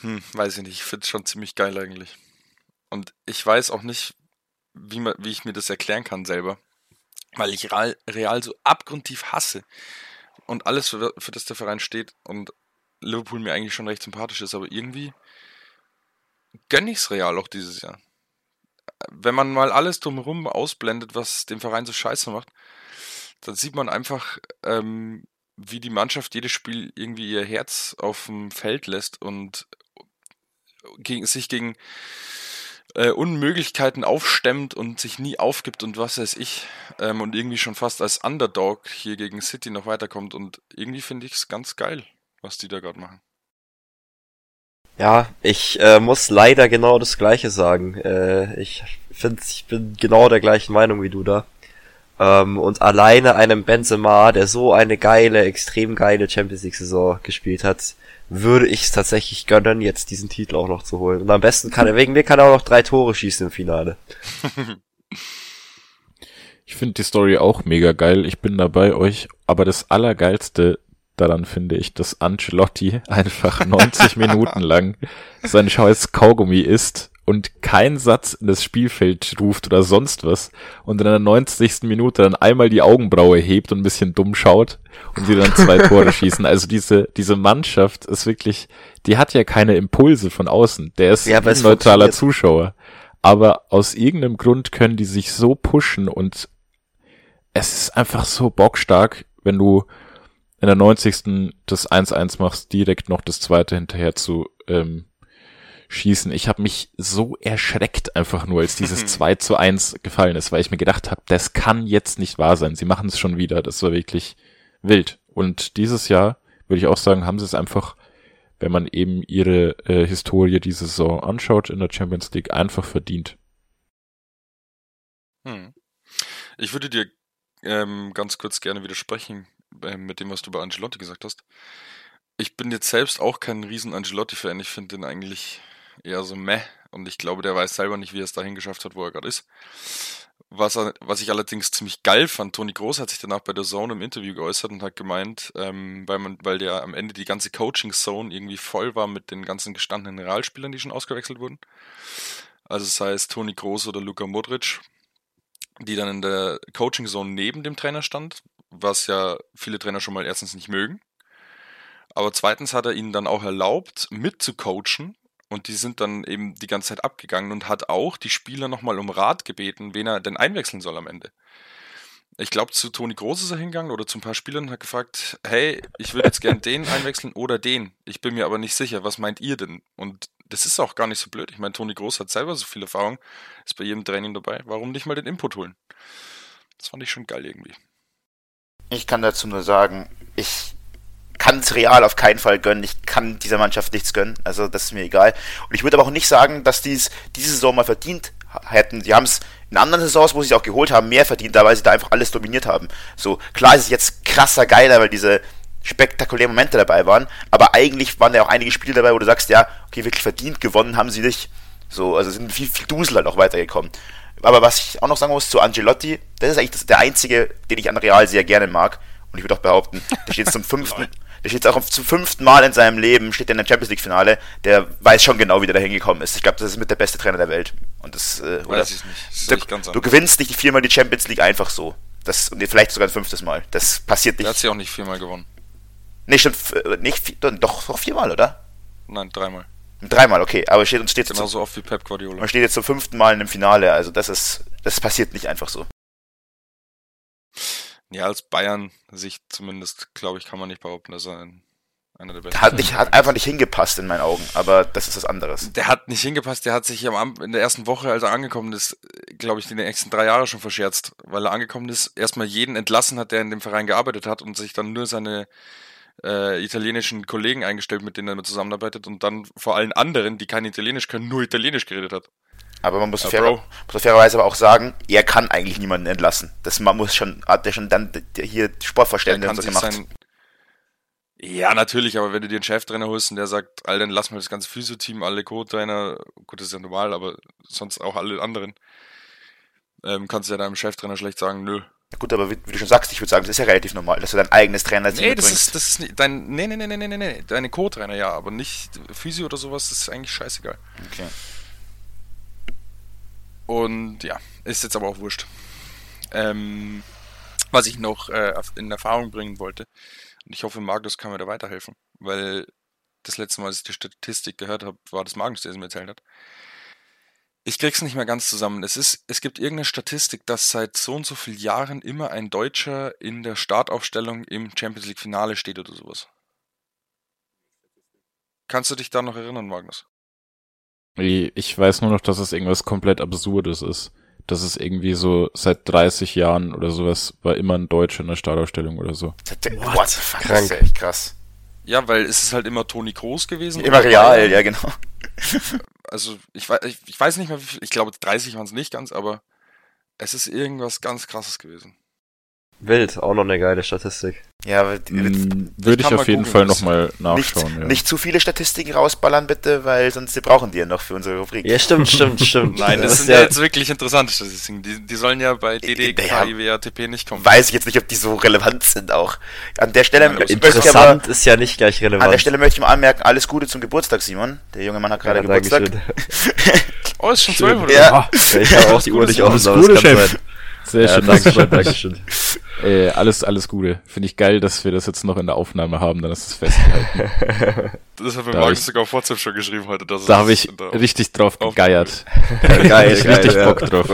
Speaker 5: hm, weiß ich nicht, ich finde es schon ziemlich geil eigentlich. Und ich weiß auch nicht, wie, man, wie ich mir das erklären kann selber. Weil ich Real, Real so abgrundtief hasse. Und alles, für, für das der Verein steht. Und Liverpool mir eigentlich schon recht sympathisch ist, aber irgendwie gönne ich es Real auch dieses Jahr. Wenn man mal alles drumherum ausblendet, was den Verein so scheiße macht, dann sieht man einfach, ähm, wie die Mannschaft jedes Spiel irgendwie ihr Herz auf dem Feld lässt und gegen, sich gegen äh, Unmöglichkeiten aufstemmt und sich nie aufgibt und was weiß ich ähm, und irgendwie schon fast als Underdog hier gegen City noch weiterkommt und irgendwie finde ich es ganz geil was die da gerade machen.
Speaker 3: Ja, ich äh, muss leider genau das Gleiche sagen. Äh, ich finde, ich bin genau der gleichen Meinung wie du da. Ähm, und alleine einem Benzema, der so eine geile, extrem geile Champions League Saison gespielt hat, würde ich es tatsächlich gönnen, jetzt diesen Titel auch noch zu holen. Und am besten kann er, wegen mir kann er auch noch drei Tore schießen im Finale.
Speaker 2: ich finde die Story auch mega geil. Ich bin dabei euch. Aber das Allergeilste daran finde ich, dass Ancelotti einfach 90 Minuten lang sein scheiß Kaugummi isst und keinen Satz in das Spielfeld ruft oder sonst was und in der 90. Minute dann einmal die Augenbraue hebt und ein bisschen dumm schaut und sie dann zwei Tore schießen. Also diese, diese Mannschaft ist wirklich, die hat ja keine Impulse von außen. Der ist ja, ein neutraler Zuschauer. Aber aus irgendeinem Grund können die sich so pushen und es ist einfach so bockstark, wenn du in der 90. das 1-1 machst, direkt noch das zweite hinterher zu ähm, schießen. Ich habe mich so erschreckt einfach nur, als dieses 2 zu 1 gefallen ist, weil ich mir gedacht habe, das kann jetzt nicht wahr sein. Sie machen es schon wieder. Das war wirklich wild. Und dieses Jahr, würde ich auch sagen, haben sie es einfach, wenn man eben ihre äh, Historie diese Saison anschaut in der Champions League, einfach verdient.
Speaker 5: Hm. Ich würde dir ähm, ganz kurz gerne widersprechen äh, mit dem, was du bei Angelotti gesagt hast. Ich bin jetzt selbst auch kein riesen Angelotti-Fan. Ich finde den eigentlich eher so meh. und ich glaube, der weiß selber nicht, wie er es dahin geschafft hat, wo er gerade ist. Was, er, was ich allerdings ziemlich geil fand, Toni Groß hat sich danach bei der Zone im Interview geäußert und hat gemeint, ähm, weil man, weil der am Ende die ganze Coaching-Zone irgendwie voll war mit den ganzen gestandenen Realspielern, die schon ausgewechselt wurden. Also sei es Toni Groß oder Luka Modric, die dann in der Coaching-Zone neben dem Trainer stand, was ja viele Trainer schon mal erstens nicht mögen. Aber zweitens hat er ihnen dann auch erlaubt, mitzucoachen und die sind dann eben die ganze Zeit abgegangen und hat auch die Spieler nochmal um Rat gebeten, wen er denn einwechseln soll am Ende. Ich glaube, zu Toni Groß ist er hingegangen oder zu ein paar Spielern und hat gefragt, hey, ich würde jetzt gern den einwechseln oder den. Ich bin mir aber nicht sicher, was meint ihr denn? Und das ist auch gar nicht so blöd. Ich meine, Toni Groß hat selber so viel Erfahrung, ist bei jedem Training dabei. Warum nicht mal den Input holen? Das fand ich schon geil irgendwie.
Speaker 4: Ich kann dazu nur sagen, ich kann es Real auf keinen Fall gönnen. Ich kann dieser Mannschaft nichts gönnen. Also das ist mir egal. Und ich würde aber auch nicht sagen, dass die es diese Saison mal verdient hätten. Die haben es in anderen Saisons, wo sie es auch geholt haben, mehr verdient, da weil sie da einfach alles dominiert haben. So, klar ist es jetzt krasser geiler, weil diese spektakulären Momente dabei waren, aber eigentlich waren ja auch einige Spiele dabei, wo du sagst, ja, okay, wirklich verdient gewonnen haben sie nicht. So, also sind viel, viel Dusel halt auch weitergekommen. Aber was ich auch noch sagen muss zu Angelotti, das ist eigentlich der einzige, den ich an Real sehr gerne mag. Und ich würde auch behaupten, der steht zum fünften, der steht auch zum fünften Mal in seinem Leben, steht in der Champions League Finale, der weiß schon genau, wie der da hingekommen ist. Ich glaube, das ist mit der beste Trainer der Welt. Und das, äh, oder,
Speaker 5: Weiß ich nicht. Das
Speaker 4: du, du gewinnst nicht viermal die Champions League einfach so. Das, und vielleicht sogar ein fünftes Mal. Das passiert nicht.
Speaker 5: Der hat sie auch nicht viermal gewonnen.
Speaker 4: Nee, stimmt, äh, nicht, doch, doch viermal, oder?
Speaker 5: Nein, dreimal.
Speaker 4: Dreimal, okay. Aber steht uns steht
Speaker 5: Genauso oft wie Pep Guardiola.
Speaker 4: Man steht jetzt zum fünften Mal in einem Finale, also das ist, das passiert nicht einfach so.
Speaker 5: Ja, als Bayern-Sicht zumindest, glaube ich, kann man nicht behaupten, dass er ein, einer der besten
Speaker 4: Hat, nicht, hat einfach nicht hingepasst in meinen Augen, aber das ist was anderes.
Speaker 5: Der hat nicht hingepasst, der hat sich am, in der ersten Woche, als er angekommen ist, glaube ich, die nächsten drei Jahre schon verscherzt, weil er angekommen ist, erstmal jeden entlassen hat, der in dem Verein gearbeitet hat und sich dann nur seine äh, italienischen Kollegen eingestellt, mit denen er zusammenarbeitet und dann vor allen anderen, die kein Italienisch können, nur Italienisch geredet hat.
Speaker 4: Aber man muss,
Speaker 5: Ja,
Speaker 4: fair,
Speaker 5: Bro.
Speaker 4: muss fairerweise aber auch sagen, er kann eigentlich niemanden entlassen. Das man muss schon, hat er schon dann hier Sportverständnis so gemacht.
Speaker 5: sein. Ja, natürlich, aber wenn du dir einen Cheftrainer holst und der sagt, all dann lass mal das ganze Physio-Team, alle Co-Trainer, gut, das ist ja normal, aber sonst auch alle anderen, ähm, kannst du ja deinem Cheftrainer schlecht sagen, nö.
Speaker 4: Gut, aber wie, wie du schon sagst, ich würde sagen, das ist ja relativ normal, dass du dein eigenes Trainerteam
Speaker 5: Nee, das ist, das ist nicht, dein, nee, nee, nee, nee, nee, nee, deine Co-Trainer, ja, aber nicht Physio oder sowas, das ist eigentlich scheißegal.
Speaker 4: Okay.
Speaker 5: Und ja, ist jetzt aber auch wurscht. Ähm, was ich noch äh, in Erfahrung bringen wollte, und ich hoffe, Magnus kann mir da weiterhelfen, weil das letzte Mal, als ich die Statistik gehört habe, war das Magnus, der sie mir erzählt hat. Ich krieg's nicht mehr ganz zusammen. Es ist, es gibt irgendeine Statistik, dass seit so und so vielen Jahren immer ein Deutscher in der Startaufstellung im Champions League Finale steht oder sowas. Kannst du dich da noch erinnern, Magnus?
Speaker 2: Ich weiß nur noch, dass es irgendwas komplett Absurdes ist. Dass es irgendwie so seit 30 Jahren oder sowas war immer ein Deutscher in der Startausstellung oder so.
Speaker 4: What, What the fuck? Das ist ja echt krass.
Speaker 5: Ja, weil es ist halt immer Toni Kroos gewesen.
Speaker 4: Immer real,
Speaker 5: Bayern.
Speaker 4: ja genau.
Speaker 5: Also ich weiß, ich, ich weiß nicht mehr, wie viel, ich glaube 30 waren es nicht ganz, aber es ist irgendwas ganz krasses gewesen.
Speaker 3: Wild, auch noch eine geile Statistik.
Speaker 4: Ja,
Speaker 2: Hm, Würde ich auf jeden Fall
Speaker 5: das-
Speaker 2: nochmal
Speaker 4: nicht,
Speaker 2: nachschauen. ja.
Speaker 4: nicht zu viele Statistiken rausballern, bitte, weil sonst wir brauchen die ja noch für unsere Rubrik.
Speaker 3: Ja, stimmt, stimmt, stimmt.
Speaker 5: Nein, das,
Speaker 3: ist
Speaker 5: sind ja jetzt wirklich interessante Statistiken. Die, die sollen ja bei DD,
Speaker 4: Ja.
Speaker 5: KIWATP nicht kommen.
Speaker 4: Weiß ich jetzt nicht, ob die so relevant sind auch. An der Stelle
Speaker 5: Ja,
Speaker 4: ich aber,
Speaker 3: Interessant ist ja nicht gleich relevant.
Speaker 4: an der Stelle möchte ich mal anmerken, alles Gute zum Geburtstag, Simon. Der junge Mann hat gerade
Speaker 3: ja,
Speaker 4: Geburtstag.
Speaker 5: Oh, ist schon zwölf oder?
Speaker 4: Ja.
Speaker 3: Ich habe auch die Uhr nicht offen, aber
Speaker 2: Gute,
Speaker 3: es kann
Speaker 2: Chef.
Speaker 3: sein.
Speaker 2: Sehr
Speaker 3: Ja,
Speaker 2: schön, das
Speaker 3: Dankeschön. Dankeschön.
Speaker 2: Äh, alles, alles Gute. Finde ich geil, dass wir das jetzt noch in der Aufnahme haben, dann ist es festgehalten.
Speaker 5: Das hat mir
Speaker 2: Da ich-
Speaker 5: sogar auf WhatsApp schon geschrieben heute. Dass
Speaker 2: da habe ich richtig drauf gegeiert.
Speaker 3: Geil,
Speaker 2: ich richtig
Speaker 3: ja.
Speaker 2: Bock drauf.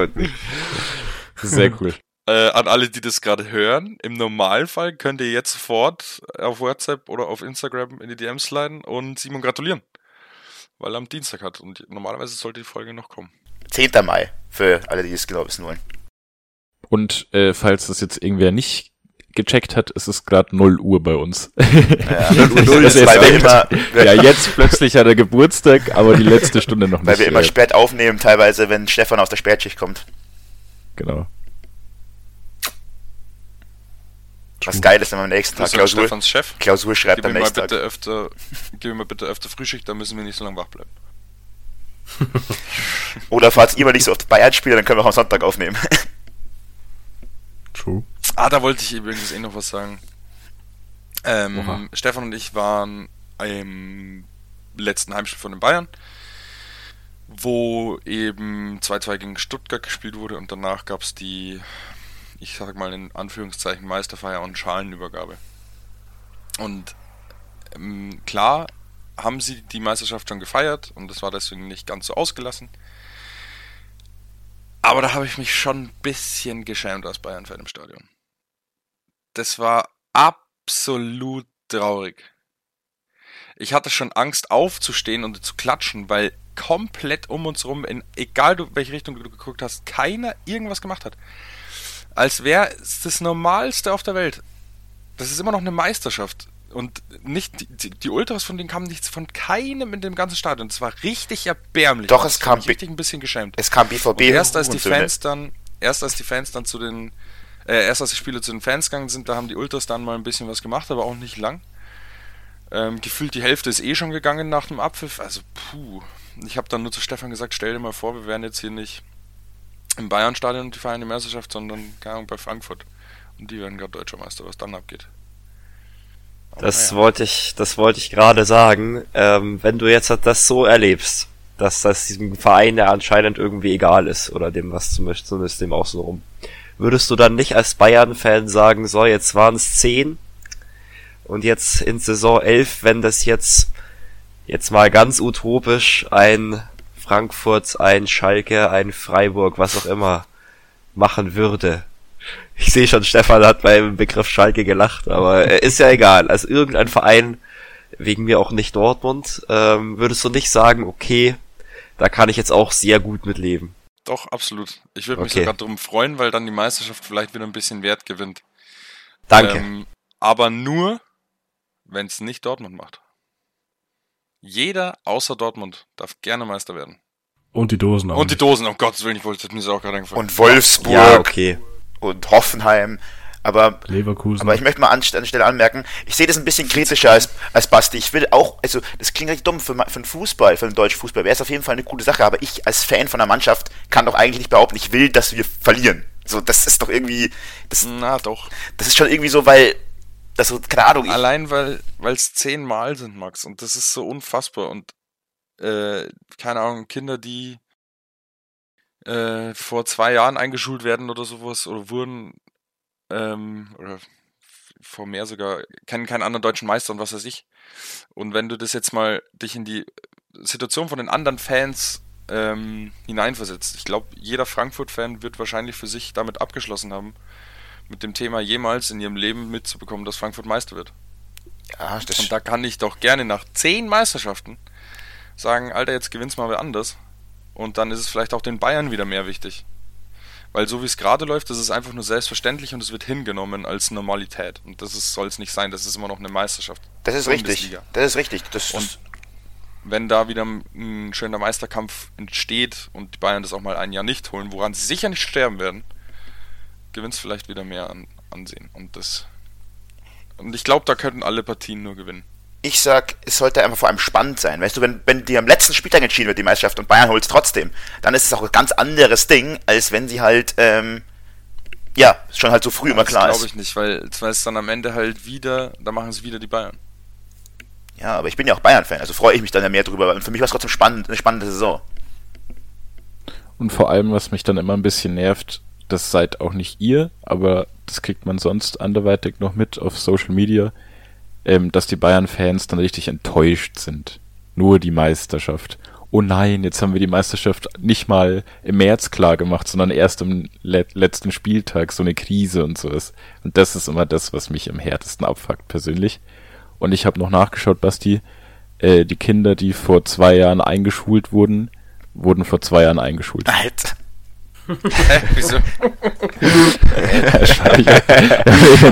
Speaker 2: Sehr cool.
Speaker 5: Äh, an alle, die das gerade hören, im Normalfall könnt ihr jetzt sofort auf WhatsApp oder auf Instagram in die DMs sliden und Simon gratulieren. Weil er am Dienstag hat und normalerweise sollte die Folge noch kommen.
Speaker 4: 10. Mai, für alle, die es genau wissen wollen.
Speaker 2: Und äh, falls das jetzt irgendwer nicht gecheckt hat, ist es gerade 0 Uhr bei uns.
Speaker 4: Ja,
Speaker 2: null
Speaker 4: das
Speaker 2: ist
Speaker 4: ist, weil wir
Speaker 2: jetzt-
Speaker 4: immer,
Speaker 2: ja, jetzt plötzlich hat er Geburtstag, aber die letzte Stunde noch nicht.
Speaker 4: weil wir immer
Speaker 2: äh,
Speaker 4: spät aufnehmen, teilweise, wenn Stefan aus der Spätschicht kommt.
Speaker 2: Genau.
Speaker 4: Was geil ist, wenn man am nächsten Tag Klausur,
Speaker 5: Stefans Chef.
Speaker 4: Klausur schreibt
Speaker 5: Gib
Speaker 4: am nächsten
Speaker 5: bitte
Speaker 4: Tag.
Speaker 5: öfter, gib mir mal bitte öfter Frühschicht, dann müssen wir nicht so lange wach bleiben.
Speaker 4: Oder falls ihr mal nicht so oft Bayern spielt, dann können wir auch am Sonntag aufnehmen.
Speaker 5: True. Ah, da wollte ich übrigens eh noch was sagen. Ähm, Stefan und ich waren im letzten Heimspiel von den Bayern, wo eben 2-2 gegen Stuttgart gespielt wurde und danach gab es die, ich sag mal in Anführungszeichen, Meisterfeier und Schalenübergabe. Und ähm, klar haben sie die Meisterschaft schon gefeiert und das war deswegen nicht ganz so ausgelassen. Aber da habe ich mich schon ein bisschen geschämt als Bayern-Fan im Stadion. Das war absolut traurig. Ich hatte schon Angst aufzustehen und zu klatschen, weil komplett um uns rum, in egal du, welche Richtung du geguckt hast, keiner irgendwas gemacht hat. Als wäre es das Normalste auf der Welt. Das ist immer noch eine Meisterschaft. Und nicht die, die, Ultras von denen kamen nichts von keinem in dem ganzen Stadion. Es war richtig erbärmlich.
Speaker 4: Doch, es kam
Speaker 5: richtig ein bisschen geschämt.
Speaker 4: Es kam BVB. Und
Speaker 5: erst als die Fans dann, erst als die Fans dann zu den, äh, erst als die Spieler zu den Fans gegangen sind, da haben die Ultras dann mal ein bisschen was gemacht, aber auch nicht lang. Ähm, gefühlt die Hälfte ist eh schon gegangen nach dem Abpfiff. Also, puh. Ich habe dann nur zu Stefan gesagt, stell dir mal vor, wir wären jetzt hier nicht im Bayern-Stadion und die feiern die Meisterschaft, sondern, keine Ahnung, bei Frankfurt. Und die werden gerade Deutscher Meister, was dann abgeht.
Speaker 3: Das ja. wollte ich, das wollte ich gerade sagen. Ähm, wenn du jetzt das so erlebst, dass das diesem Verein ja anscheinend irgendwie egal ist oder dem was zumindest dem auch so rum, würdest du dann nicht als Bayern-Fan sagen, so jetzt waren es zehn und jetzt in Saison elf, wenn das jetzt jetzt mal ganz utopisch ein Frankfurt, ein Schalke, ein Freiburg, was auch immer machen würde, ich sehe schon, Stefan hat beim Begriff Schalke gelacht, aber ist ja egal. Also irgendein Verein, wegen mir auch nicht Dortmund, ähm, würdest du nicht sagen, okay, da kann ich jetzt auch sehr gut mit leben.
Speaker 5: Doch, absolut. Ich würde mich okay. sogar darum freuen, weil dann die Meisterschaft vielleicht wieder ein bisschen Wert gewinnt.
Speaker 3: Danke. Ähm,
Speaker 5: aber nur, wenn es nicht Dortmund macht. Jeder außer Dortmund darf gerne Meister werden.
Speaker 1: Und die Dosen
Speaker 5: auch. Und die Dosen, um Gottes Willen, ich wollte mir das auch gerade
Speaker 4: eingefallen. Und Wolfsburg.
Speaker 3: Ja, okay
Speaker 4: und Hoffenheim. Aber,
Speaker 1: Leverkusen.
Speaker 4: aber ich möchte mal an, an Stelle anmerken, ich sehe das ein bisschen kritischer als, als Basti. Ich will auch, also das klingt richtig dumm für, für den Fußball, für den deutschen Fußball, wäre es auf jeden Fall eine coole Sache, aber ich als Fan von der Mannschaft kann doch eigentlich nicht behaupten, ich will, dass wir verlieren. So, das ist doch irgendwie. Das,
Speaker 5: Na doch.
Speaker 4: Das ist schon irgendwie so, weil. Das so, keine Ahnung.
Speaker 5: Allein weil es zehnmal sind, Max, und das ist so unfassbar. Und äh, keine Ahnung, Kinder, die äh, vor zwei Jahren eingeschult werden oder sowas oder wurden ähm, oder vor mehr sogar, kennen keinen anderen deutschen Meister und was weiß ich. Und wenn du das jetzt mal dich in die Situation von den anderen Fans ähm, hineinversetzt, ich glaube, jeder Frankfurt-Fan wird wahrscheinlich für sich damit abgeschlossen haben, mit dem Thema jemals in ihrem Leben mitzubekommen, dass Frankfurt Meister wird. Ja, und da kann ich doch gerne nach zehn Meisterschaften sagen, Alter, jetzt gewinnst mal wer anders. Und dann ist es vielleicht auch den Bayern wieder mehr wichtig. Weil so wie es gerade läuft, das ist einfach nur selbstverständlich und es wird hingenommen als Normalität. Und das soll es nicht sein, das ist immer noch eine Meisterschaft.
Speaker 4: Das ist richtig. Das ist richtig. Das
Speaker 5: und wenn da wieder ein schöner Meisterkampf entsteht und die Bayern das auch mal ein Jahr nicht holen, woran sie sicher nicht sterben werden, gewinnt es vielleicht wieder mehr an Ansehen. Und das. Und ich glaube, da könnten alle Partien nur gewinnen
Speaker 4: ich sag, es sollte einfach vor allem spannend sein. Weißt du, wenn, wenn die am letzten Spieltag entschieden wird, die Meisterschaft, und Bayern holt es trotzdem, dann ist es auch ein ganz anderes Ding, als wenn sie halt, ähm, ja, schon halt so früh ja, immer klar
Speaker 5: ist. Das glaube ich nicht, weil, es dann am Ende halt wieder, da machen es wieder die Bayern.
Speaker 4: Ja, aber ich bin ja auch Bayern-Fan, also freue ich mich dann ja mehr drüber, weil für mich war es trotzdem spannend, eine spannende Saison.
Speaker 2: Und vor allem, was mich dann immer ein bisschen nervt, das seid auch nicht ihr, aber das kriegt man sonst anderweitig noch mit auf Social Media, ähm, dass die Bayern-Fans dann richtig enttäuscht sind. Nur die Meisterschaft. Oh nein, jetzt haben wir die Meisterschaft nicht mal im März klar gemacht, sondern erst am le letzten Spieltag, so eine Krise und sowas. Und das ist immer das, was mich am härtesten abfuckt, persönlich. Und ich habe noch nachgeschaut, Basti, äh, die Kinder, die vor zwei Jahren eingeschult wurden, wurden vor zwei Jahren eingeschult.
Speaker 4: Alter.
Speaker 5: Hä? Wieso?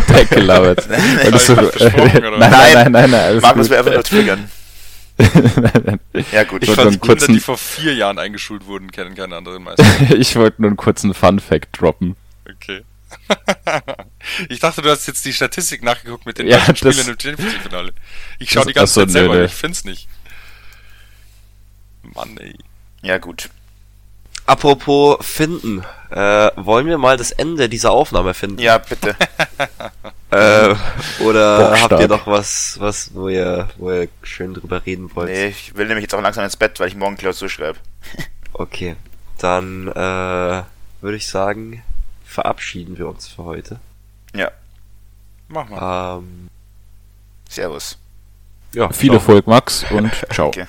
Speaker 2: Tag gelabert.
Speaker 5: Nein, so,
Speaker 2: nein, nein, nein, nein,
Speaker 4: Markus will einfach nur triggern. ja gut,
Speaker 5: ich, ich fand Kinder, die vor vier Jahren eingeschult wurden, kennen keine anderen Meister.
Speaker 2: ich wollte nur einen kurzen Fun-Fact droppen.
Speaker 5: Okay. ich dachte, du hast jetzt die Statistik nachgeguckt mit den ja, Spielern im Champions League-Finale. Ich schaue die ganze Zeit selber, nö, ich find's nicht. Mann, ey.
Speaker 4: Ja, gut.
Speaker 3: Apropos finden, äh, wollen wir mal das Ende dieser Aufnahme finden?
Speaker 4: Ja, bitte.
Speaker 3: Äh, oder
Speaker 2: Bockstark.
Speaker 3: habt ihr noch was, was, wo ihr, wo ihr schön drüber reden wollt?
Speaker 4: nee, ich will nämlich jetzt auch langsam ins Bett, weil ich morgen Klausur schreibe.
Speaker 3: Okay, dann äh, würde ich sagen, verabschieden wir uns für heute.
Speaker 4: Ja. Mach mal.
Speaker 3: Ähm,
Speaker 4: Servus.
Speaker 3: ja,
Speaker 2: Viel. Erfolg, Max, und ciao.
Speaker 4: Danke.